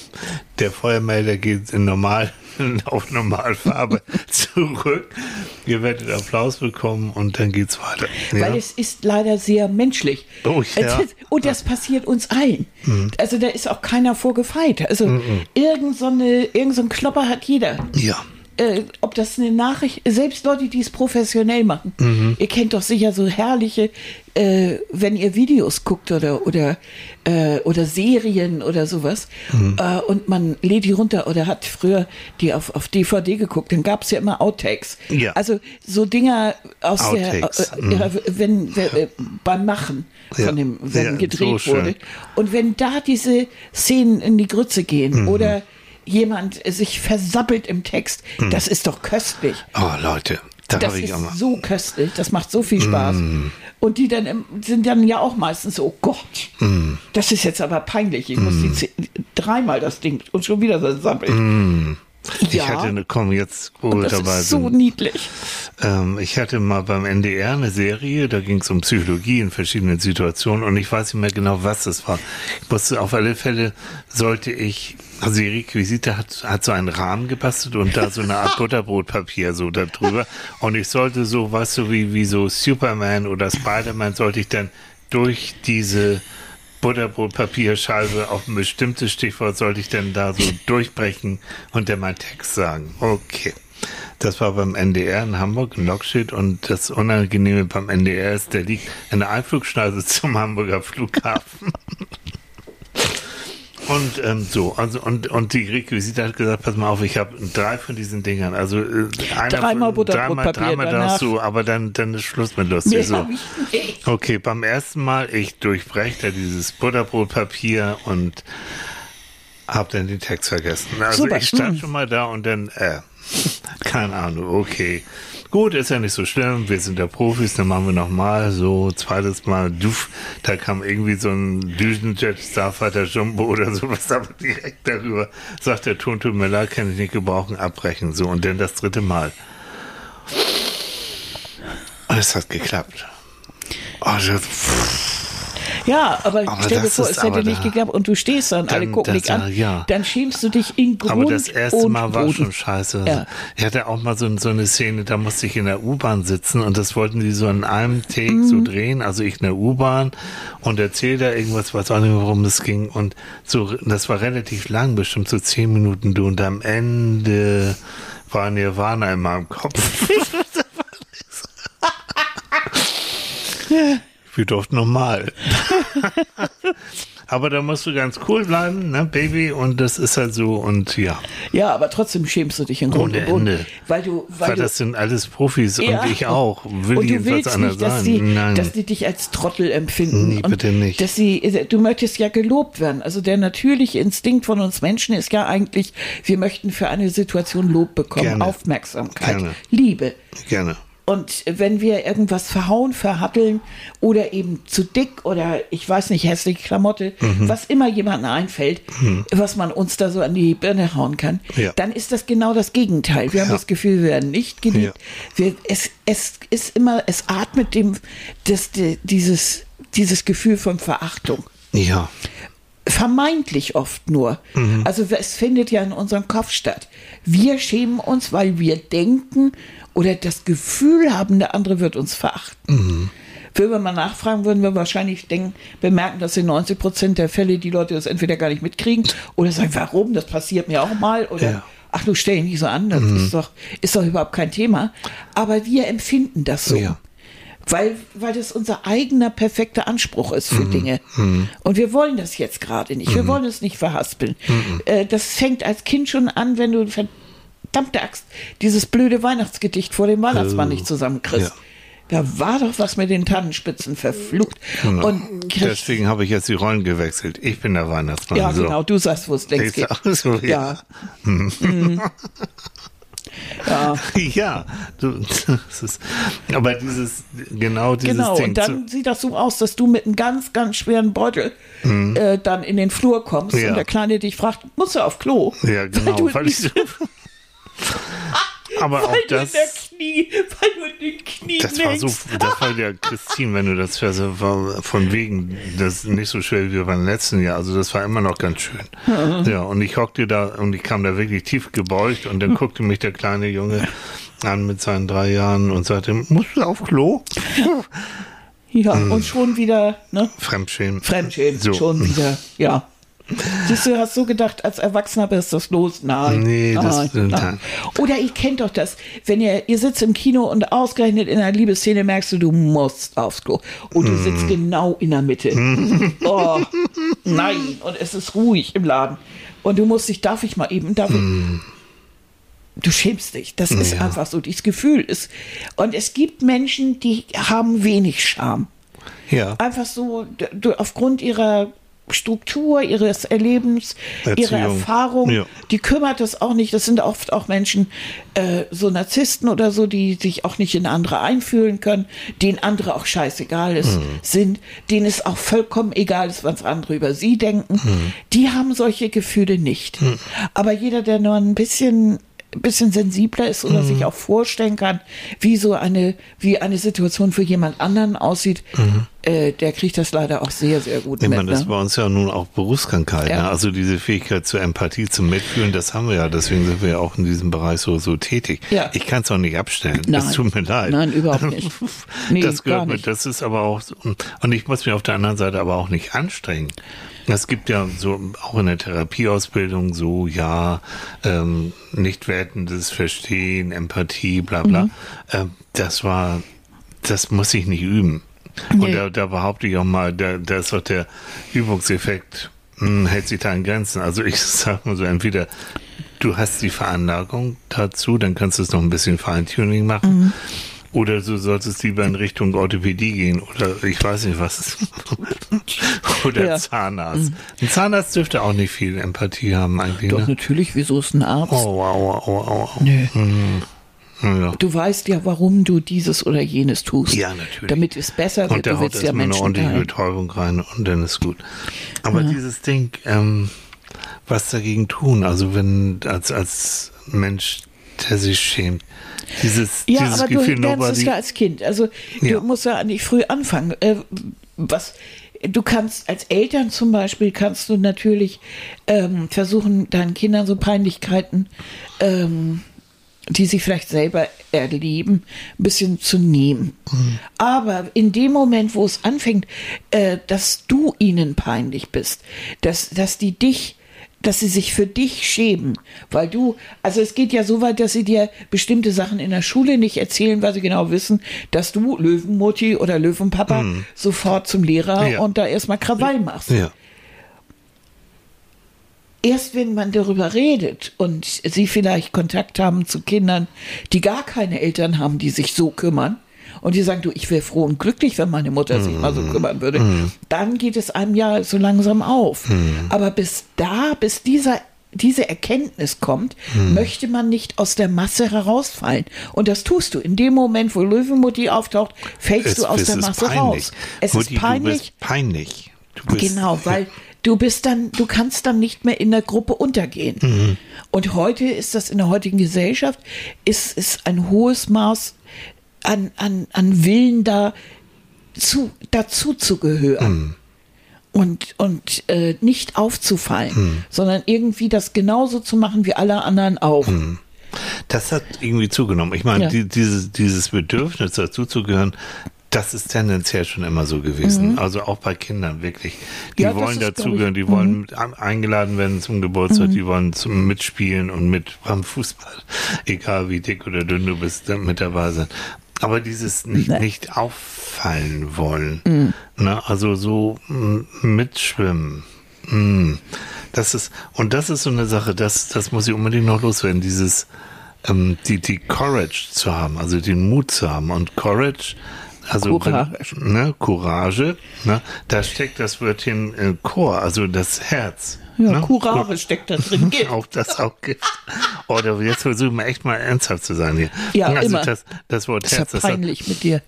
Der Feuermelder geht in normal, auf Normalfarbe zurück. Ihr werdet Applaus bekommen und dann geht's weiter. Ja? Weil es ist leider sehr menschlich. Oh, ja. Und das passiert uns allen. Mhm. Also da ist auch keiner vorgefeit. Also mhm. irgend, so eine, irgend so ein Klopper hat jeder. Ja äh, ob das eine Nachricht, selbst Leute, die es professionell machen. Mhm. Ihr kennt doch sicher so herrliche, äh, wenn ihr Videos guckt oder oder äh, oder Serien oder sowas mhm. äh, und man lädt die runter oder hat früher die auf, auf DVD geguckt, dann gab es ja immer Outtakes. Ja. Also so Dinger aus Outtakes. der, äh, mhm. wenn, wenn äh, beim Machen von ja. dem, wenn ja, gedreht so wurde. Und wenn da diese Szenen in die Grütze gehen mhm. oder jemand sich versappelt im Text, mm. das ist doch köstlich. Oh, Leute. Da das ist so köstlich, das macht so viel Spaß. Mm. Und die dann sind dann ja auch meistens so, oh Gott, mm. das ist jetzt aber peinlich. Ich muss die dreimal das Ding und schon wieder versappeln. Ich ja. hatte eine, komm jetzt, wo das dabei ist so sind. niedlich. Ähm, ich hatte mal beim NDR eine Serie, da ging es um Psychologie in verschiedenen Situationen und ich weiß nicht mehr genau, was es war. Ich wusste, auf alle Fälle sollte ich, also die Requisite hat, hat so einen Rahmen gebastelt und da so eine Art Butterbrotpapier so da drüber und ich sollte so, weißt du, wie, wie so Superman oder Spider-Man sollte ich dann durch diese Butterbrotpapierscheibe auf ein bestimmtes Stichwort sollte ich denn da so durchbrechen und dann meinen Text sagen. Okay. Das war beim NDR in Hamburg, in Lockschild und das Unangenehme beim NDR ist, der liegt in der Einflugschneise zum Hamburger Flughafen. Und ähm, so, also und, und die Requisite hat gesagt, pass mal auf, ich habe drei von diesen Dingern. Also äh, einer dreimal Butterbrotpapier dreimal, dreimal darfst du, aber dann, dann ist Schluss mit lustig. So. Okay, beim ersten Mal, ich durchbreche da dieses Butterbrotpapier und hab dann den Text vergessen. Also Super. ich stand mhm. schon mal da und dann, äh, keine Ahnung, okay. Gut, ist ja nicht so schlimm. Wir sind ja Profis, dann machen wir nochmal so, zweites Mal, duff, da kam irgendwie so ein Düsenjet Starfighter Jumbo oder sowas, aber direkt darüber sagt der Ton, tut mir leid, kann ich nicht gebrauchen, abbrechen, so. Und dann das dritte Mal. Und es hat geklappt. Oh, das, ja, aber, aber stell dir vor, es hätte nicht geklappt und du stehst dann, dann alle gucken dich an, ja. dann schämst du dich in Grund Aber das erste Mal war Boden. schon scheiße. Ja. Ich hatte auch mal so, so eine Szene, da musste ich in der U-Bahn sitzen und das wollten die so in einem Take mhm. so drehen, also ich in der U-Bahn und erzähl da irgendwas, weiß auch nicht, worum es ging und so, das war relativ lang, bestimmt so zehn Minuten du und am Ende war Nirvana in meinem Kopf. wir durften normal. aber da musst du ganz cool bleiben, ne, Baby, und das ist halt so und ja. Ja, aber trotzdem schämst du dich in Grund und Boden. Weil du, weil, weil das sind alles Profis ja, und ich auch. Will und du willst nicht, dass sie, Nein. dass die dich als Trottel empfinden. Nee, bitte nicht. Dass sie, du möchtest ja gelobt werden. Also der natürliche Instinkt von uns Menschen ist ja eigentlich, wir möchten für eine Situation Lob bekommen, Gerne. Aufmerksamkeit, Gerne. Liebe. Gerne. Und wenn wir irgendwas verhauen, verhatteln oder eben zu dick oder ich weiß nicht, hässliche Klamotte, Mhm. was immer jemandem einfällt, was man uns da so an die Birne hauen kann, Ja. dann ist das genau das Gegenteil. Wir haben Ja. das Gefühl, wir werden nicht geliebt. Ja. Wir, es, es ist immer, es atmet dem, das, die- dieses, dieses Gefühl von Verachtung Ja. vermeintlich oft nur. Also es findet ja in unserem Kopf statt. Wir schämen uns, weil wir denken oder das Gefühl haben, der andere wird uns verachten. Wenn wir mal nachfragen, würden wir wahrscheinlich denken, bemerken, dass in 90 Prozent der Fälle die Leute das entweder gar nicht mitkriegen oder sagen, warum, das passiert mir auch mal oder Ja. ach du stell dich nicht so an, das ist, doch, ist doch überhaupt kein Thema. Aber wir empfinden das so. Ja. Weil, weil das unser eigener perfekter Anspruch ist für Dinge. Und wir wollen das jetzt gerade nicht. Wir wollen es nicht verhaspeln. Äh, das fängt als Kind schon an, wenn du verdammte Axt dieses blöde Weihnachtsgedicht vor dem Weihnachtsmann Oh, nicht zusammenkriegst. ja. Da war doch was mit den Tannenspitzen verflucht. Genau. Und Deswegen habe ich jetzt die Rollen gewechselt. Ich bin der Weihnachtsmann. ja, so. genau, du sagst, wo es längst geht. so, ja. Ja. Ja, Ja, du, ist, aber dieses, genau dieses genau. Ding. Und dann sieht das so aus, dass du mit einem ganz, ganz schweren Beutel äh, dann in den Flur kommst Mhm. Ja. und der Kleine dich fragt, musst du auf Klo? ja, genau. du Weil ich so, aber auch Weil in das, Knie, weil du in den Knien das war so, das war ja Christine, wenn du das hörst, war von wegen, das ist nicht so schwer wie beim letzten Jahr. Also das war immer noch ganz schön. Ja, und ich hockte da und ich kam da wirklich tief gebeugt und dann guckte mich der kleine Junge an mit seinen drei Jahren und sagte, musst du auf Klo? Ja, und schon wieder, ne? Fremdschämen. Fremdschämen, So. schon wieder, ja. Siehst du, hast so gedacht, als Erwachsener ist das los? Nein. Nee, das- nein, nein. nein. Oder ihr kennt doch das, wenn ihr, ihr sitzt im Kino und ausgerechnet in einer Liebesszene merkst du, du musst aufs Klo. Und du Mm. sitzt genau in der Mitte. oh, nein. Und es ist ruhig im Laden. Und du musst dich, darf ich mal eben, darf ich, Du schämst dich. Das ist Mm. Ja. einfach so. Dieses Gefühl ist. Und es gibt Menschen, die haben wenig Scham. Ja. Einfach so, aufgrund ihrer Struktur, ihres Erlebens, ihrer Erziehung. Erfahrung, Ja. die kümmert es auch nicht. Das sind oft auch Menschen, äh, so Narzissten oder so, die sich auch nicht in andere einfühlen können, denen andere auch scheißegal ist, Mhm. sind, denen es auch vollkommen egal ist, was andere über sie denken. Mhm. Die haben solche Gefühle nicht. Aber jeder, der nur ein bisschen bisschen sensibler ist oder Mhm. sich auch vorstellen kann, wie so eine, wie eine Situation für jemand anderen aussieht, äh, der kriegt das leider auch sehr, sehr gut Mhm. Ich mit. meine, das ne? ist bei uns ja nun auch Berufskrankheit. Ja. Ne? Also diese Fähigkeit zur Empathie, zum Mitfühlen, das haben wir ja. Deswegen sind wir ja auch in diesem Bereich so, so tätig. Ja. Ich kann es auch nicht abstellen. Nein. Es tut mir leid. Nein, überhaupt nicht. Nee, das gehört mit. Das ist aber auch, so- und ich muss mich auf der anderen Seite aber auch nicht anstrengen. Es gibt ja so auch in der Therapieausbildung so, ja, ähm, nicht wertendes Verstehen, Empathie, bla bla. Mhm. Ähm, das war, das muss ich nicht üben. Und Nee. da, da behaupte ich auch mal, da, da ist doch der Übungseffekt, hm, hält sich da in Grenzen. Also ich sag mal so, entweder du hast die Veranlagung dazu, dann kannst du es noch ein bisschen Feintuning machen. Mhm. Oder du solltest lieber in Richtung Orthopädie gehen oder ich weiß nicht was. oder Ja. Mhm. Zahnarzt. Ein Zahnarzt dürfte auch nicht viel Empathie haben eigentlich. Doch, Ne? natürlich, wieso ist ein Arzt? Oh, wow, wow, wow, wow. Nö. Ja. Du weißt ja, warum du dieses oder jenes tust. Ja, natürlich. Damit es besser wird. Und der Du haut willst ja erstmal eine ordentliche. Betäubung rein und dann ist gut. Aber dieses Ding, ähm, was dagegen tun, also wenn als als Mensch, der sich schämt, dieses, Ja, dieses aber Gefühl, du lernst es ja als Kind. Also du Ja. musst ja nicht früh anfangen. Äh, was du kannst als Eltern zum Beispiel kannst du natürlich ähm, versuchen, deinen Kindern so Peinlichkeiten, ähm, die sie vielleicht selber erleben, ein bisschen zu nehmen. Aber in dem Moment, wo es anfängt, äh, dass du ihnen peinlich bist, dass, dass die dich dass sie sich für dich schämen, weil du, also es geht ja so weit, dass sie dir bestimmte Sachen in der Schule nicht erzählen, weil sie genau wissen, dass du Löwenmutti oder Löwenpapa sofort zum Lehrer Ja. und da erstmal Krawall machst. ja, Erst wenn man darüber redet und sie vielleicht Kontakt haben zu Kindern, die gar keine Eltern haben, die sich so kümmern, und die sagen, du, ich wäre froh und glücklich, wenn meine Mutter sich mal so kümmern würde, dann geht es einem ja so langsam auf. Aber bis da, bis dieser diese Erkenntnis kommt, möchte man nicht aus der Masse herausfallen. Und das tust du. In dem Moment, wo Löwenmutti auftaucht, fällst Es- du aus der Masse peinlich. raus. Es Mutti, ist peinlich. Du bist peinlich. Du bist, Genau, weil du bist dann, du kannst dann nicht mehr in der Gruppe untergehen. Mhm. Und heute ist das in der heutigen Gesellschaft, ist, ist ein hohes Maß an, an, an Willen da, zu, dazu zu gehören. Mhm. Und, und äh, nicht aufzufallen, Mhm. sondern irgendwie das genauso zu machen wie alle anderen auch. Mhm. Das hat irgendwie zugenommen. Ich meine, Ja. die, dieses, dieses Bedürfnis dazuzugehören, das ist tendenziell schon immer so gewesen. Also auch bei Kindern wirklich. Die Mhm. Ja, wollen dazugehören, ich, Mhm. die wollen eingeladen werden zum Geburtstag, die wollen zum Mitspielen und mit beim Fußball, egal wie dick oder dünn du bist, mit dabei sein. Aber dieses nicht, Nee. nicht auffallen wollen. Mhm. Ne? Also so mm, mitschwimmen. Mm. Das ist, und das ist so eine Sache, das, das muss ich unbedingt noch loswerden, dieses, ähm, die, die Courage zu haben, also den Mut zu haben. Und Courage, also Courage. Ne, Courage, ne, da steckt das Wörtchen äh, Chor, also das Herz. Ja, ne? Courage steckt da drin. Gift. auch das auch gibt. Oder jetzt versuchen wir echt mal ernsthaft zu sein hier. Ja, also immer. Das, das Wort Das ist ja Herz, das hat, peinlich mit dir.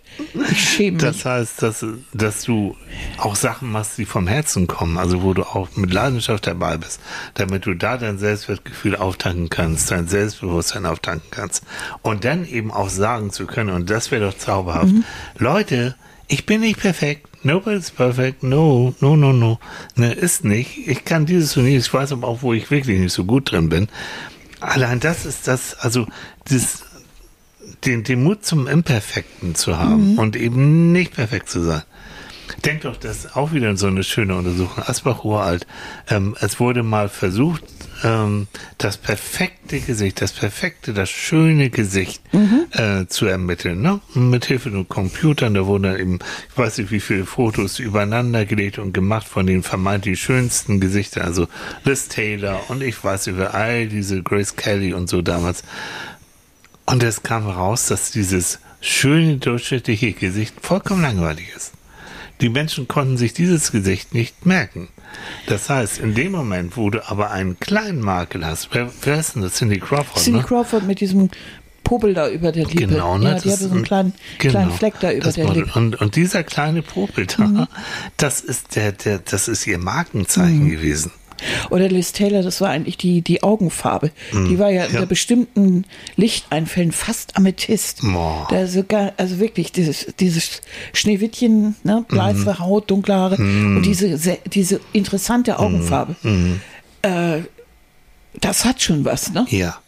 Ich schäme mich. das heißt, dass, dass du auch Sachen machst, die vom Herzen kommen, also wo du auch mit Leidenschaft dabei bist, damit du da dein Selbstwertgefühl auftanken kannst, dein Selbstbewusstsein auftanken kannst und dann eben auch sagen zu können, und das wäre doch zauberhaft, Leute, ich bin nicht perfekt, nobody's perfect, no, no, no, no, ne, ist nicht, ich kann dieses und jenes, ich weiß aber auch, wo ich wirklich nicht so gut drin bin, allein das ist das, also das, den, den Mut zum Imperfekten zu haben und eben nicht perfekt zu sein. Denk doch, das ist auch wieder so eine schöne Untersuchung. Asbach uralt. Ähm, es wurde mal versucht, ähm, das perfekte Gesicht, das perfekte, das schöne Gesicht äh, zu ermitteln. Ne? Mit Hilfe von Computern, da wurden dann eben, ich weiß nicht, wie viele Fotos übereinander gelegt und gemacht von den vermeintlich schönsten Gesichtern. Also Liz Taylor und ich weiß über all diese Grace Kelly und so damals. Und es kam raus, dass dieses schöne durchschnittliche Gesicht vollkommen langweilig ist. Die Menschen konnten sich dieses Gesicht nicht merken. Das heißt, in dem Moment, wo du aber einen kleinen Makel hast, wer, wer ist denn das? Cindy Crawford, Cindy ne? Crawford mit diesem Popel da über der Lippe. Genau, ne? Ja, die hatte so einen kleinen, genau, kleinen Fleck da über der. Lippe. Und, und dieser kleine Popel da, Mhm. das ist der, der, das ist ihr Markenzeichen Mhm. gewesen. Oder Liz Taylor, das war eigentlich die, die Augenfarbe. Die war ja ja. unter bestimmten Lichteinfällen fast Amethyst. Da sogar, also wirklich, dieses, dieses Schneewittchen, ne, bleife Haut, dunkle Haare und diese, se- diese interessante Augenfarbe. Äh, das hat schon was, ne? Ja.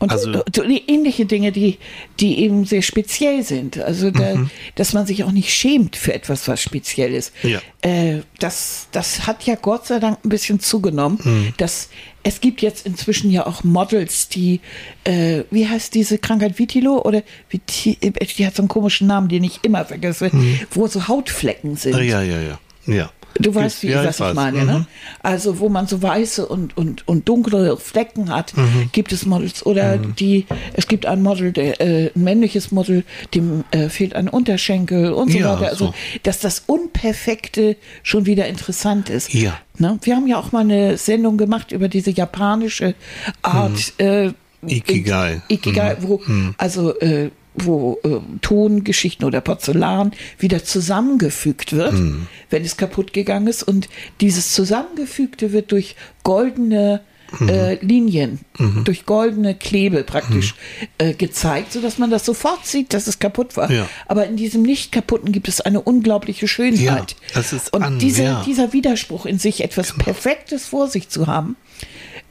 Und Also- so, so die ähnliche Dinge, die, die eben sehr speziell sind. Also, da, Mhm. dass man sich auch nicht schämt für etwas, was speziell ist. Ja. Äh, das, das hat ja Gott sei Dank ein bisschen zugenommen. Mhm. Dass, es gibt jetzt inzwischen ja auch Models, die, äh, wie heißt diese Krankheit, Vitilo? Oder Viti, die hat so einen komischen Namen, den ich immer vergesse, wo so Hautflecken sind. Ja, ja, ja. Ja. Du weißt, wie, ja, was ich, weiß. meine, Mhm. ne? Also, wo man so weiße und, und, und dunkle Flecken hat, Mhm. gibt es Models. Oder die, es gibt ein Model, der, äh, ein männliches Model, dem äh, fehlt ein Unterschenkel und so Ja, weiter. Also, so. dass das Unperfekte schon wieder interessant ist. Ja. Ne? Wir haben ja auch mal eine Sendung gemacht über diese japanische Art, äh, Mhm. Ikigai. Ikigai, wo, also, äh, wo äh, Tongeschichten oder Porzellan wieder zusammengefügt wird, wenn es kaputt gegangen ist. Und dieses Zusammengefügte wird durch goldene äh, Linien, durch goldene Klebe praktisch äh, gezeigt, sodass man das sofort sieht, dass es kaputt war. Ja. Aber in diesem nicht kaputten gibt es eine unglaubliche Schönheit. Ja, das ist Und an, diese, ja. Genau. dieser Widerspruch in sich, etwas Perfektes vor sich zu haben,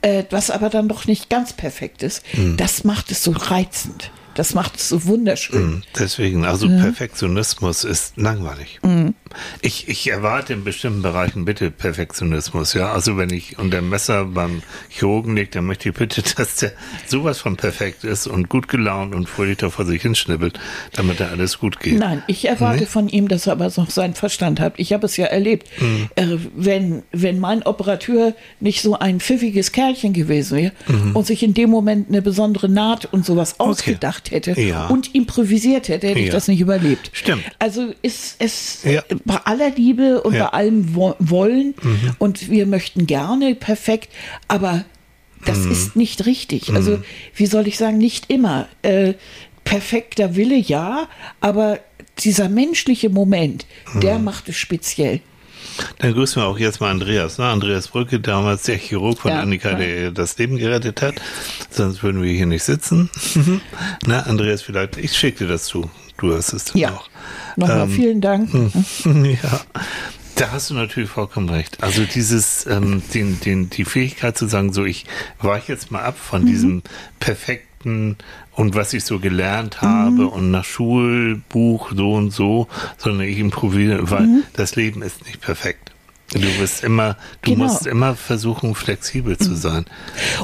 äh, was aber dann doch nicht ganz perfekt ist, Mhm. das macht es so reizend. Das macht es so wunderschön. Mhm, Deswegen, also Perfektionismus ist langweilig. Mhm. Ich, ich erwarte in bestimmten Bereichen bitte Perfektionismus, ja. Also wenn ich unter dem Messer beim Chirurgen liege, dann möchte ich bitte, dass der sowas von perfekt ist und gut gelaunt und fröhlich da vor sich hinschnibbelt, damit da alles gut geht. Nein, ich erwarte Nee? von ihm, dass er aber noch seinen Verstand hat. Ich habe es ja erlebt. Mhm. Äh, wenn, wenn mein Operateur nicht so ein pfiffiges Kerlchen gewesen wäre und sich in dem Moment eine besondere Naht und sowas ausgedacht hätte Ja. und improvisiert hätte, hätte ich Ja. das nicht überlebt. Stimmt. Also ist es Ja. Bei aller Liebe und Ja. Mhm. bei allem Wo Wollen und wir möchten gerne perfekt, aber Das Mhm. ist nicht richtig. Also, wie soll ich sagen, nicht immer. Äh, perfekter Wille, ja, aber dieser menschliche Moment, Mhm. der macht es speziell. Dann grüßen wir auch jetzt mal Andreas, ne? Andreas Brücke, damals der Chirurg von Ja, Annika, ja. der das Leben gerettet hat. Sonst würden wir hier nicht sitzen. Na, Andreas, vielleicht, ich schicke dir das zu. Du hast es dann Ja. auch. Nochmal Ähm, vielen Dank. ja, da hast du natürlich vollkommen recht. Also dieses, ähm, den, den, die Fähigkeit zu sagen, so ich weiche jetzt mal ab von diesem perfekten und was ich so gelernt habe und nach Schulbuch so und so, sondern ich improvisiere, weil das Leben ist nicht perfekt. Du bist immer, du Genau. musst immer versuchen, flexibel zu sein.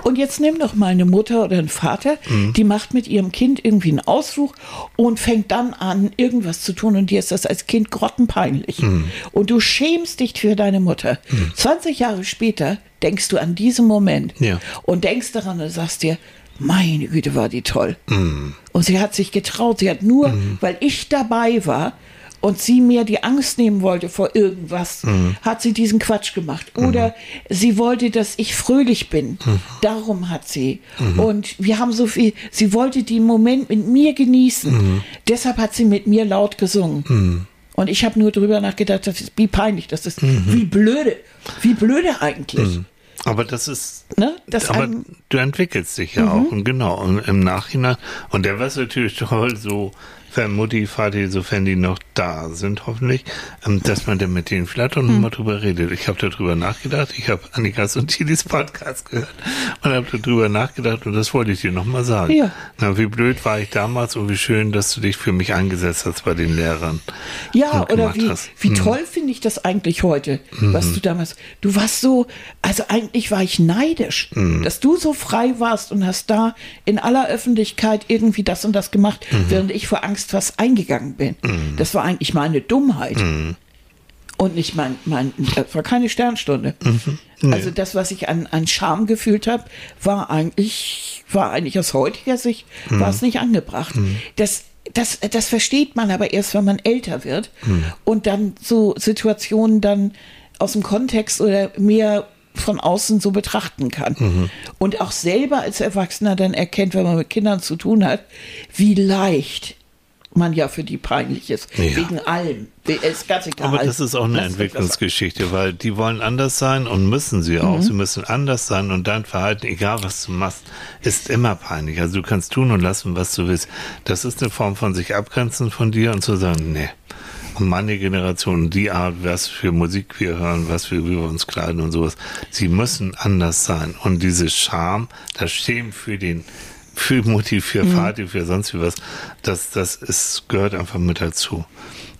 Und jetzt nimm doch mal eine Mutter oder einen Vater, Mhm. die macht mit ihrem Kind irgendwie einen Ausflug und fängt dann an, irgendwas zu tun und dir ist das als Kind grottenpeinlich. Mhm. Und du schämst dich für deine Mutter. 20 Jahre später denkst du an diesen Moment Ja. und denkst daran und sagst dir, meine Güte, war die toll. Mhm. Und sie hat sich getraut. Sie hat nur, weil ich dabei war und sie mir die Angst nehmen wollte vor irgendwas, Mhm. hat sie diesen Quatsch gemacht. Oder sie wollte, dass ich fröhlich bin. Darum hat sie. Und wir haben so viel, sie wollte den Moment mit mir genießen. Deshalb hat sie mit mir laut gesungen. Und ich habe nur drüber nachgedacht, das ist wie peinlich, das ist wie blöde, wie blöde eigentlich. Aber das ist, Ne? Das aber du entwickelst dich ja auch und genau und im Nachhinein und der war es natürlich toll, so wenn Mutti, Vati, sofern die noch da sind, hoffentlich, ähm, dass man dann mit denen vielleicht auch nochmal drüber redet. Ich habe darüber nachgedacht, ich habe Annikas und Tilis Podcast gehört und habe darüber nachgedacht und das wollte ich dir nochmal sagen. Ja. Na, wie blöd war ich damals und wie schön, dass du dich für mich eingesetzt hast bei den Lehrern. Ja, und oder wie, hast. wie Mhm. toll finde ich das eigentlich heute, was du damals, du warst so, also eigentlich war ich neidisch, Mhm. dass du so frei warst und hast da in aller Öffentlichkeit irgendwie das und das gemacht, Mhm. während ich vor Angst fast eingegangen bin. Das war eigentlich meine Dummheit. Mhm. Und nicht mein, mein, das war keine Sternstunde. Mhm. Also das, was ich an, an Scham gefühlt habe, war eigentlich, war eigentlich aus heutiger Sicht, Mhm. war es nicht angebracht. Das, das, das versteht man aber erst, wenn man älter wird Mhm. und dann so Situationen dann aus dem Kontext oder mehr von außen so betrachten kann. Mhm. Und auch selber als Erwachsener dann erkennt, wenn man mit Kindern zu tun hat, wie leicht man ja für die peinlich ist. Ja. Wegen allem. Ist ganz egal. Aber das ist auch eine Lass Entwicklungsgeschichte, weil die wollen anders sein und müssen sie auch. Mhm. Sie müssen anders sein und dein Verhalten, egal was du machst, ist immer peinlich. Also du kannst tun und lassen, was du willst. Das ist eine Form von sich abgrenzen von dir und zu sagen, nee. Und meine Generation, die Art, was für Musik wir hören, was für, wie wir uns kleiden und sowas, sie müssen anders sein. Und diese Scham, das Schämen für den, für Mutti, für Mhm. Vati, für sonst wie was, das, das ist, gehört einfach mit dazu.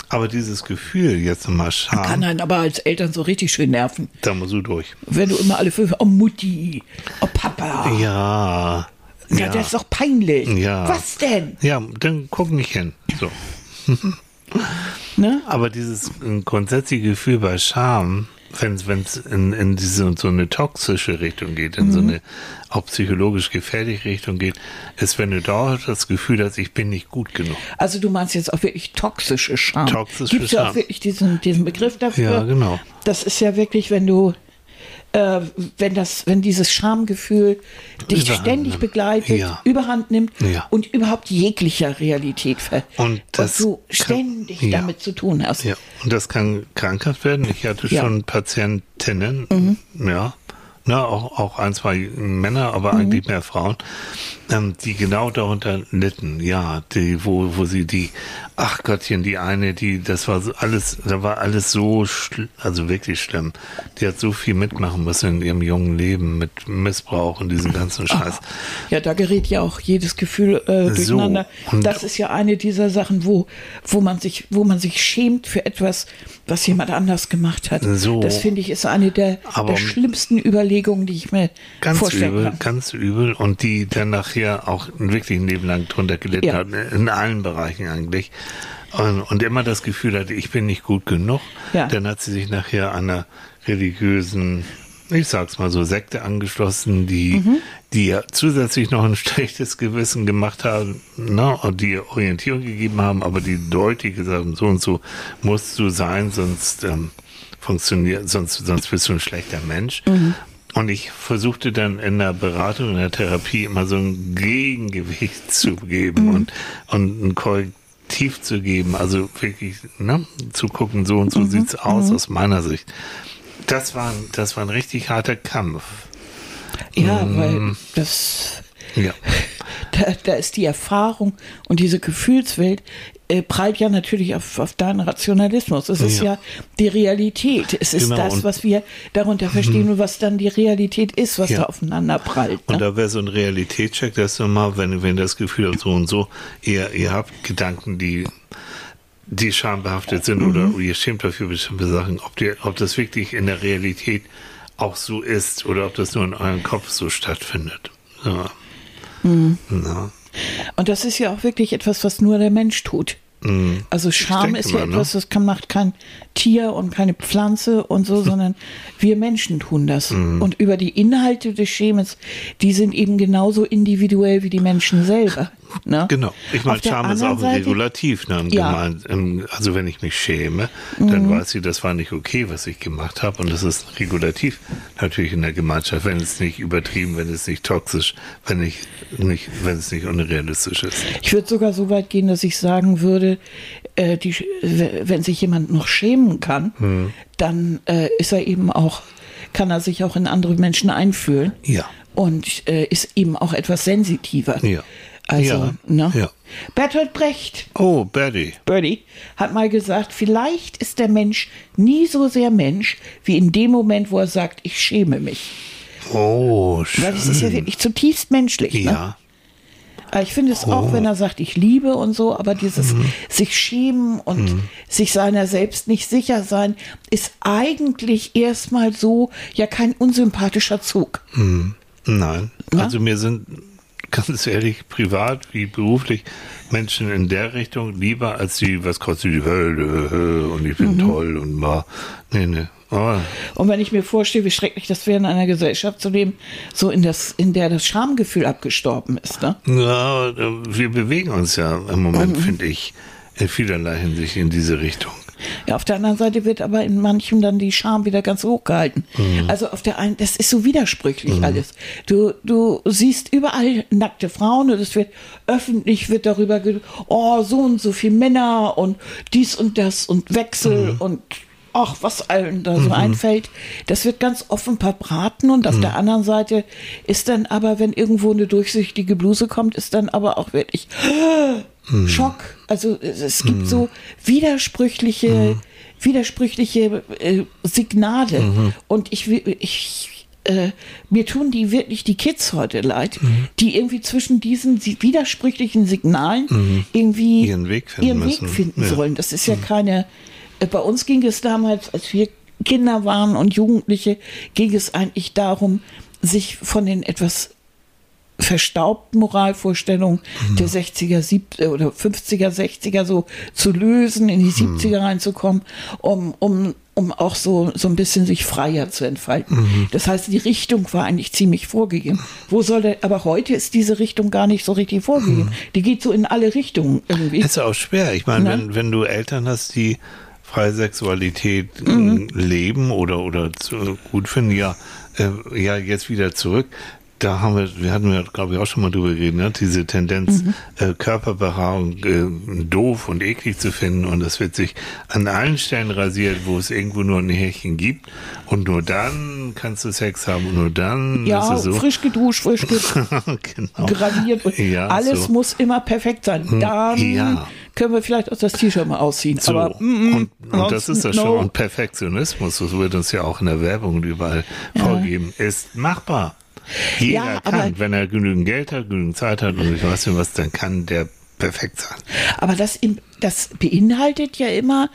Aber dieses Gefühl, jetzt nochmal Scham, kann einen aber als Eltern so richtig schön nerven. da musst du durch. Wenn du immer alle fünf, oh Mutti, oh Papa. Ja. Ja, das ist doch peinlich. Ja. Was denn? Ja, dann guck nicht hin. So. Ne? Aber dieses äh, grundsätzliche Gefühl bei Scham, wenn es in, in diese so eine toxische Richtung geht, in so Mhm. eine auch psychologisch gefährliche Richtung geht, ist, wenn du dort das Gefühl hast, ich bin nicht gut genug. Also du meinst jetzt auch wirklich toxische Scham. Toxische Gibt ja auch Scham. wirklich diesen, diesen Begriff dafür. Ja, genau. Das ist ja wirklich, wenn du, äh, wenn das, wenn dieses Schamgefühl dich Überhand ständig nimmt. begleitet, Ja. überhand nimmt Ja. und überhaupt jeglicher Realität ver Und das du kann- ständig ja. damit zu tun hast. Ja, und das kann krankhaft werden. Ich hatte schon Patientinnen, ja, ne, auch, auch ein, zwei Männer, Mhm. aber eigentlich mehr Frauen, ähm, die genau darunter litten. Ja, die, wo, wo sie die, ach Gottchen, die eine, die, das war so alles, da war alles so, also wirklich schlimm. Die hat so viel mitmachen müssen in ihrem jungen Leben mit Missbrauch und diesem ganzen Scheiß. Ja, da gerät ja auch jedes Gefühl äh, So, durcheinander. und- das ist ja eine dieser Sachen, wo, wo man sich, wo man sich schämt für etwas, was jemand anders gemacht hat. So. Das finde ich ist eine der, der schlimmsten Überlegungen, die ich mir Ganz vorstellen übel, kann. ganz übel. Und die dann nachher auch wirklich ein Leben lang drunter gelitten Ja. hat, in allen Bereichen eigentlich. Und, und immer das Gefühl hatte, ich bin nicht gut genug. Ja. Dann hat sie sich nachher einer religiösen, ich sag's mal so, Sekte angeschlossen, die, Mhm. die ja zusätzlich noch ein schlechtes Gewissen gemacht haben, ne, und die Orientierung gegeben haben, aber die deutlich gesagt haben, so und so musst du sein, sonst ähm, funktioniert, sonst, sonst bist du ein schlechter Mensch. Und ich versuchte dann in der Beratung, in der Therapie immer so ein Gegengewicht zu geben Mhm. und, und ein Korrektiv zu geben. Also wirklich ne, zu gucken, so und so sieht's aus aus meiner Sicht. Das war, ein- das war ein richtig harter Kampf. Ja, Mhm. weil das, Ja. da, da ist die Erfahrung und diese Gefühlswelt äh, prallt ja natürlich auf, auf deinen Rationalismus. Es ist Ja. die Realität. Es ist Genau, das, und- was wir darunter verstehen und was dann die Realität ist, was Ja. da aufeinander prallt. Und Ne? da wäre so ein Realitätscheck, dass du mal, wenn, wenn das Gefühl hat, so und so, ihr, ihr habt Gedanken, die, die schambehaftet sind oder ihr schämt euch für bestimmte Sachen, ob, die, ob das wirklich in der Realität auch so ist oder ob das nur in eurem Kopf so stattfindet. Ja. Ja. Und das ist ja auch wirklich etwas, was nur der Mensch tut. Also Scham ist ja mal, ne? etwas, das kann, macht kein Tier und keine Pflanze und so, sondern wir Menschen tun das. Mhm. Und über die Inhalte des Schemes, die sind eben genauso individuell wie die Menschen selber. Ne? Genau. Ich meine, Scham ist auch ein Seite- Regulativ. Ne, Ja. Mhm. Also wenn ich mich schäme, dann weiß ich, das war nicht okay, was ich gemacht habe. Und das ist regulativ natürlich in der Gemeinschaft, wenn es nicht übertrieben, wenn es nicht toxisch, wenn, ich nicht, wenn es nicht unrealistisch ist. Ich würde sogar so weit gehen, dass ich sagen würde, äh, die, wenn sich jemand noch schämen kann, Hm. dann äh, ist er eben auch, kann er sich auch in andere Menschen einfühlen. Ja. Und äh, ist eben auch etwas sensitiver. Ja. Also, Ja. ne? Ja. Bertolt Brecht, Oh, Betty. Birdie, hat mal gesagt, vielleicht ist der Mensch nie so sehr Mensch, wie in dem Moment, wo er sagt, ich schäme mich. Oh, schön. Weil es ist ja wirklich zutiefst menschlich. Ne? Ja. Aber Ich finde es auch, wenn er sagt, ich liebe und so, aber dieses sich schämen und sich seiner selbst nicht sicher sein, ist eigentlich erstmal so ja kein unsympathischer Zug. Nein. Ja? Also mir sind ganz ehrlich, privat wie beruflich, Menschen in der Richtung lieber als die, was kostet die Hölle und ich bin toll und mal. Nee, nee. Oh, Und wenn ich mir vorstelle, wie schrecklich das wäre, in einer Gesellschaft zu leben, so in, das, in der das Schamgefühl abgestorben ist. Ne? ja, wir bewegen uns ja im Moment, finde ich, in vielerlei Hinsicht in diese Richtung. Ja, auf der anderen Seite wird aber in manchem dann die Scham wieder ganz hochgehalten. Also auf der einen, das ist so widersprüchlich alles. Du, du siehst überall nackte Frauen und es wird öffentlich wird darüber, oh, so und so viele Männer und dies und das und Wechsel und ach, was allen da so einfällt. Das wird ganz offen verbraten und auf der anderen Seite ist dann aber, wenn irgendwo eine durchsichtige Bluse kommt, ist dann aber auch wirklich Schock. Also es, gibt so widersprüchliche, widersprüchliche äh, Signale. Und ich, ich äh, mir tun die wirklich die Kids heute leid, die irgendwie zwischen diesen widersprüchlichen Signalen irgendwie Ihren Weg finden ihren. Weg finden Ja. sollen. Das ist ja keine. äh, Bei uns ging es damals, als wir Kinder waren und Jugendliche, ging es eigentlich darum, sich von den etwas verstaubten Moralvorstellungen Mhm. der 60er, 70er oder 50er, 60er so zu lösen, in die Mhm. 70er reinzukommen, um, um, um auch so, so ein bisschen sich freier zu entfalten. Mhm. Das heißt, die Richtung war eigentlich ziemlich vorgegeben. Wo soll der, aber heute ist diese Richtung gar nicht so richtig vorgegeben. Die geht so in alle Richtungen irgendwie. Ist ja auch schwer. Ich meine, Ne? wenn, wenn du Eltern hast, die freie Sexualität Mhm. äh, leben oder, oder gut finden, ja, äh, ja, jetzt wieder zurück. Da haben wir, wir hatten ja, glaube ich, auch schon mal drüber geredet, ne? diese Tendenz, Mhm. äh, Körperbehaarung äh, doof und eklig zu finden und das wird sich an allen Stellen rasiert, wo es irgendwo nur ein Härchen gibt und nur dann kannst du Sex haben und nur dann ja, so. frisch geduscht, frisch ge genau. graviert. Und Ja, alles so. muss immer perfekt sein. Dann ja. können wir vielleicht auch das T-Shirt mal ausziehen. So, Aber mm, und, und das ist das no. schon. Und Perfektionismus, das wird uns ja auch in der Werbung und überall vorgegeben, ist machbar. Jeder Ja, kann, wenn er genügend Geld hat, genügend Zeit hat und ich weiß nicht was, dann kann der perfekt sein. Aber das, das beinhaltet ja immer,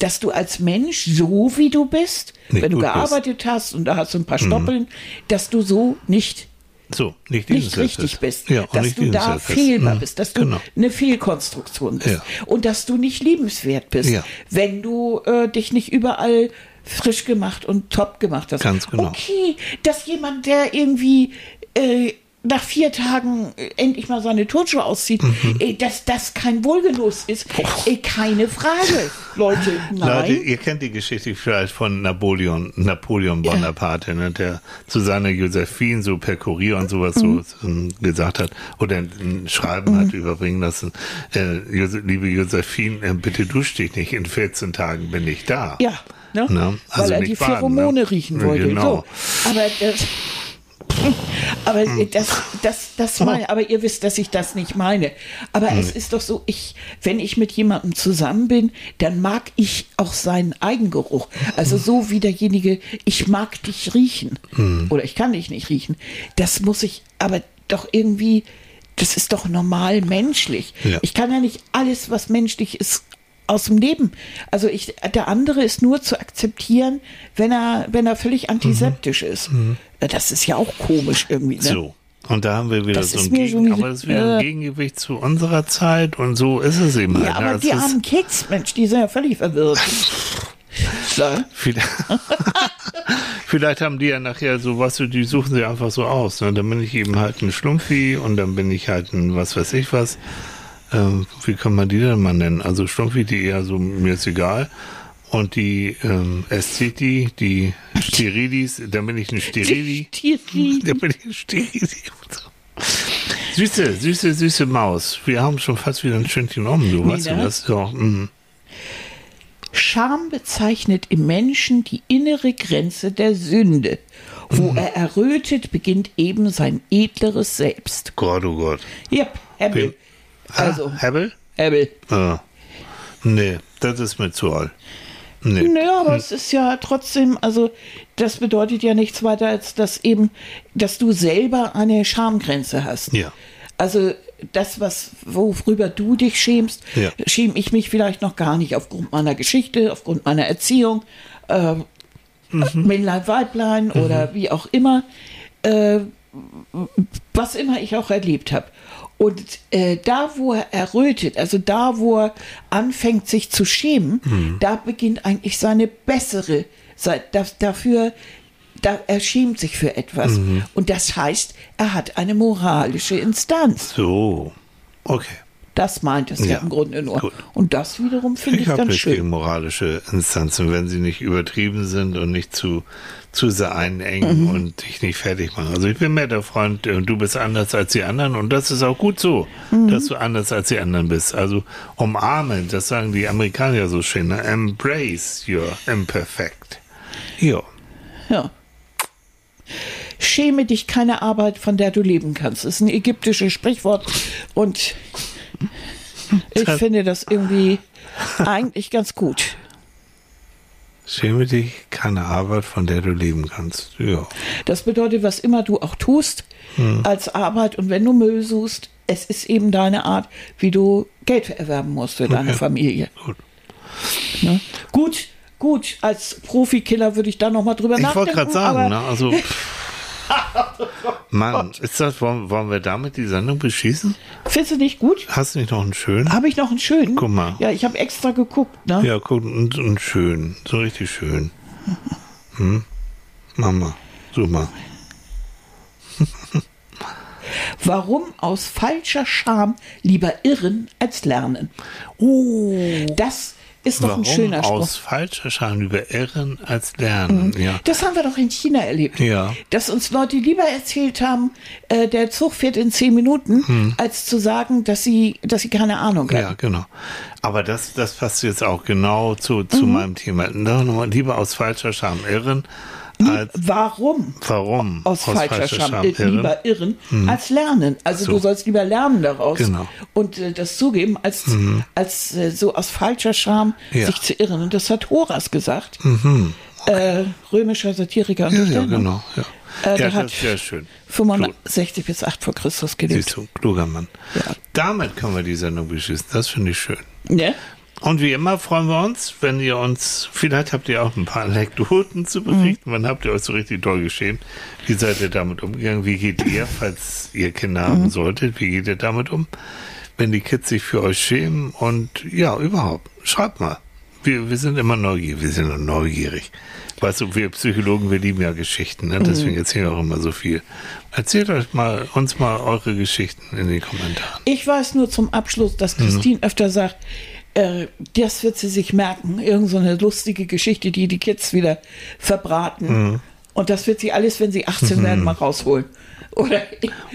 dass du als Mensch, so wie du bist, Nicht wenn du gut bist. gearbeitet hast und da hast du ein paar Stoppeln, dass du so nicht, So, nicht, nicht richtig bist. Ja, dass du da fehlbar Mhm. bist, dass du Genau. eine Fehlkonstruktion bist. Ja. Und dass du nicht liebenswert bist, Ja. wenn du äh, dich nicht überall frisch gemacht und top gemacht hast. Ganz genau. Okay, dass jemand, der irgendwie äh, nach vier Tagen äh, endlich mal seine Turnschuhe auszieht, Mhm. äh, dass das kein Wohlgenuss ist. Äh, keine Frage, Leute. Nein. Leute, ihr kennt die Geschichte vielleicht von Napoleon, Napoleon Bonaparte, ne, der zu seiner Josephine so per Kurier und sowas Mhm. so ähm, gesagt hat oder ein Schreiben hat überbringen lassen, äh, liebe Josephine, bitte dusch dich nicht, in 14 Tagen bin ich da. Ja, ne? Ne? Also weil er die baden, Pheromone ne? riechen wollte. genau. So. Aber das, aber Hm. das, das, das meine, aber ihr wisst, dass ich das nicht meine. Aber Hm. es ist doch so, ich, wenn ich mit jemandem zusammen bin, dann mag ich auch seinen Eigengeruch. Also so wie derjenige, ich mag dich riechen. Hm. Oder ich kann dich nicht riechen. Das muss ich aber doch irgendwie, das ist doch normal menschlich. Ja. Ich kann ja nicht alles, was menschlich ist, aus dem Leben. Also ich, der andere ist nur zu akzeptieren, wenn er, wenn er völlig antiseptisch ist. Das ist ja auch komisch irgendwie. Ne? Mhm. So. Und da haben wir wieder Das so ein, Gegen, wieder- aber das ist wieder ein äh. Gegengewicht zu unserer Zeit und so ist es eben halt. Ja, ne? aber Es die armen Kids, Mensch, die sind ja völlig verwirrt. So. Vielleicht, vielleicht haben die ja nachher so, was du, die suchen sie einfach so aus. Ne? Dann bin ich eben halt ein Schlumpfi und dann bin ich halt ein was weiß ich was. Ähm, wie kann man die denn mal nennen? Also Schlumpfi, die eher so, mir ist egal. Und die ähm, Ästheti, die Sterilis, dann bin ich ein. Sterili. Dann bin ich ein Sterili. Süße, süße, süße Maus. Wir haben schon fast wieder ein Stündchen um, du weißt du das? Ja, mm. Scham bezeichnet im Menschen die innere Grenze der Sünde. Wo Mhm. er errötet, beginnt eben sein edleres Selbst. Gott, oh Gott. Ja, Hebbel. Also, ah, Hebel? Hebbel. Ah. Nee, das ist mir zu alt. Nee. Naja, aber es ist ja trotzdem, also das bedeutet ja nichts weiter, als dass eben, dass du selber eine Schamgrenze hast. Ja. Also das, was, worüber du dich schämst, Ja. schäme ich mich vielleicht noch gar nicht aufgrund meiner Geschichte, aufgrund meiner Erziehung, äh, Männlein, Weiblein oder wie auch immer, äh, was immer ich auch erlebt habe. Und äh, da, wo er errötet, also da, wo er anfängt, sich zu schämen, da beginnt eigentlich seine bessere, sei- da, dafür, da, er schämt sich für etwas. Und das heißt, er hat eine moralische Instanz. So. Okay. Das meint es ja, Ja, im Grunde nur. gut. Und das wiederum finde ich, Ich habe ganz nichts schön. gegen moralische Instanzen, wenn sie nicht übertrieben sind und nicht zu, zu sehr einengen Mhm. und dich nicht fertig machen. Also ich bin mehr der Freund, äh, du bist anders als die anderen und das ist auch gut so, Mhm. dass du anders als die anderen bist. Also umarmen, das sagen die Amerikaner so schön, ne? embrace your imperfect. Ja. Ja. Schäme dich keine Arbeit, von der du leben kannst. Das ist ein ägyptisches Sprichwort und ich finde das irgendwie eigentlich ganz gut. Schäme dich keine Arbeit, von der du leben kannst. Ja. Das bedeutet, was immer du auch tust als Arbeit und wenn du Müll suchst, es ist eben deine Art, wie du Geld erwerben musst für deine Okay. Familie. Gut. Ne? Gut, gut, als Profikiller würde ich da nochmal drüber Ich nachdenken. wollte gerade sagen, ne? Also. Mann, ist das, wollen, wollen wir damit die Sendung beschießen? Findest du nicht gut? Hast du nicht noch einen schönen? Habe ich noch einen schönen? Guck mal. Ja, ich habe extra geguckt, ne? Ja, guck, und, und schön. So richtig schön. Hm? Mama, such mal. Warum aus falscher Scham lieber irren als lernen? Oh. Das ist doch Warum ein schöner Spruch. Mhm. aus falscher Scham über Irren als Lernen? Ja. Das haben wir doch in China erlebt. Ja. Dass uns Leute lieber erzählt haben, äh, der Zug fährt in zehn Minuten, als zu sagen, dass sie, dass sie keine Ahnung haben. Mhm. Ja, genau. Aber das, das passt jetzt auch genau zu, zu Mhm. meinem Thema. Lieber aus falscher Scham irren als Warum? warum Aus, falscher, Scham, äh, lieber irren als lernen. Also So. du sollst lieber lernen daraus Genau. und äh, das zugeben, als, als äh, so aus falscher Scham Ja. sich zu irren. Und das hat Horas gesagt, äh, römischer Satiriker und Ja, ja, genau. Ja, Äh, ja hat sehr schön. 65 bis 8 vor Christus gelebt. Siehst du, kluger Mann. Ja. Damit können wir die Sendung beschließen. Das finde ich schön. Ne? Und wie immer freuen wir uns, wenn ihr uns, vielleicht habt ihr auch ein paar Anekdoten zu berichten. Wann habt ihr euch so richtig toll geschämt? Wie seid ihr damit umgegangen? Wie geht ihr, falls ihr Kinder haben solltet, wie geht ihr damit um? Wenn die Kids sich für euch schämen und ja, überhaupt, schreibt mal. wir, wir sind immer neugierig, wir sind neugierig. Weißt du, wir Psychologen, wir lieben ja Geschichten, ne? deswegen erzählen wir auch immer so viel. Erzählt euch mal, uns mal eure Geschichten in den Kommentaren. Ich weiß nur zum Abschluss, dass Christine öfter sagt, äh, das wird sie sich merken. Irgend so eine lustige Geschichte, die die Kids wieder verbraten. Und das wird sie alles, wenn sie 18 werden, mal rausholen. Oder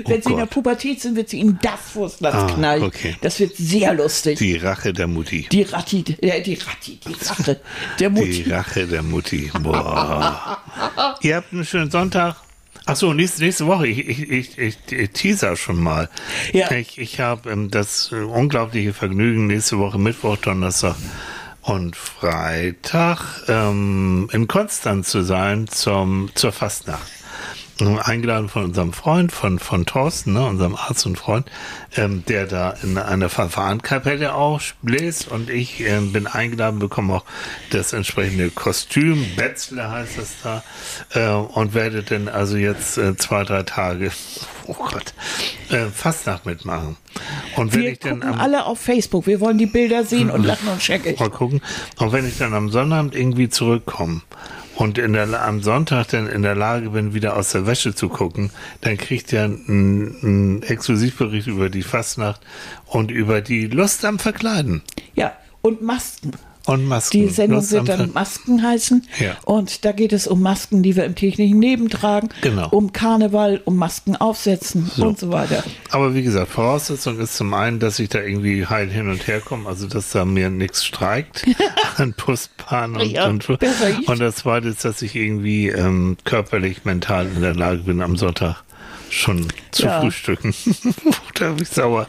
wenn sie in der. Pubertät sind, wird sie ihnen das vors Ah, knallen. okay. Das wird sehr lustig. Die Rache der Mutti. Die Ratti, äh, die Ratti, die Rache der Mutti. Die Rache der Mutti. Boah. Ihr habt einen schönen Sonntag. Ach so, nächste, nächste Woche, ich, ich, ich, ich, teaser schon mal. Ja. Ich, ich habe ähm, das äh, unglaubliche Vergnügen, nächste Woche Mittwoch, Donnerstag und Freitag ähm, in Konstanz zu sein zum, zur Fastnacht. Eingeladen von unserem Freund, von, von Thorsten, ne, unserem Arzt und Freund, ähm, der da in einer Verfahrenkapelle auch bläst und ich ähm, bin eingeladen, bekomme auch das entsprechende Kostüm, Betzler heißt das da, äh, und werde dann also jetzt äh, zwei, drei Tage, oh Gott, äh, Fastnacht mitmachen. Und wenn Wir ich dann am alle auf Facebook. Wir wollen die Bilder sehen und lachen und scheckig. Mal gucken. Und wenn ich dann am Sonnabend irgendwie zurückkomme und in der, am Sonntag dann in der Lage bin, wieder aus der Wäsche zu gucken, dann kriegt ihr einen, einen Exklusivbericht über die Fastnacht und über die Lust am Verkleiden Ja, und Masken. Und Masken. Die Sendung wird dann Masken heißen. Ja. Und da geht es um Masken, die wir im täglichen Leben tragen. Genau. Um Karneval, um Masken aufsetzen So. und so weiter. Aber wie gesagt, Voraussetzung ist zum einen, dass ich da irgendwie heil hin und her komme, also dass da mir nichts streikt an Busbahn und, Ja, und, und das zweite ist, dass ich irgendwie ähm, körperlich, mental in der Lage bin, am Sonntag schon zu Ja. frühstücken. Oder ich sauer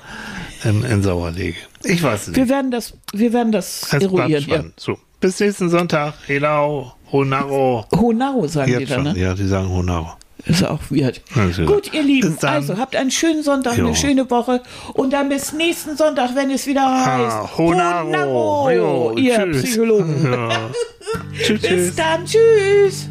in, in Sauer lege. Ich weiß es Wir nicht. werden das, wir werden das bleibt eruieren. Ja. So, bis nächsten Sonntag. Helau, Honaro. Honau sagen die Jetzt dann, schon. ne? Ja, die sagen Honaro. Ist auch weird. Klar. Gut, ihr Lieben, also habt einen schönen Sonntag, Jo. eine schöne Woche und dann bis nächsten Sonntag, wenn es wieder heißt Ah, Honaro. Jo, ihr tschüss. Psychologen. Ja. tschüss, Bis tschüss. dann, tschüss.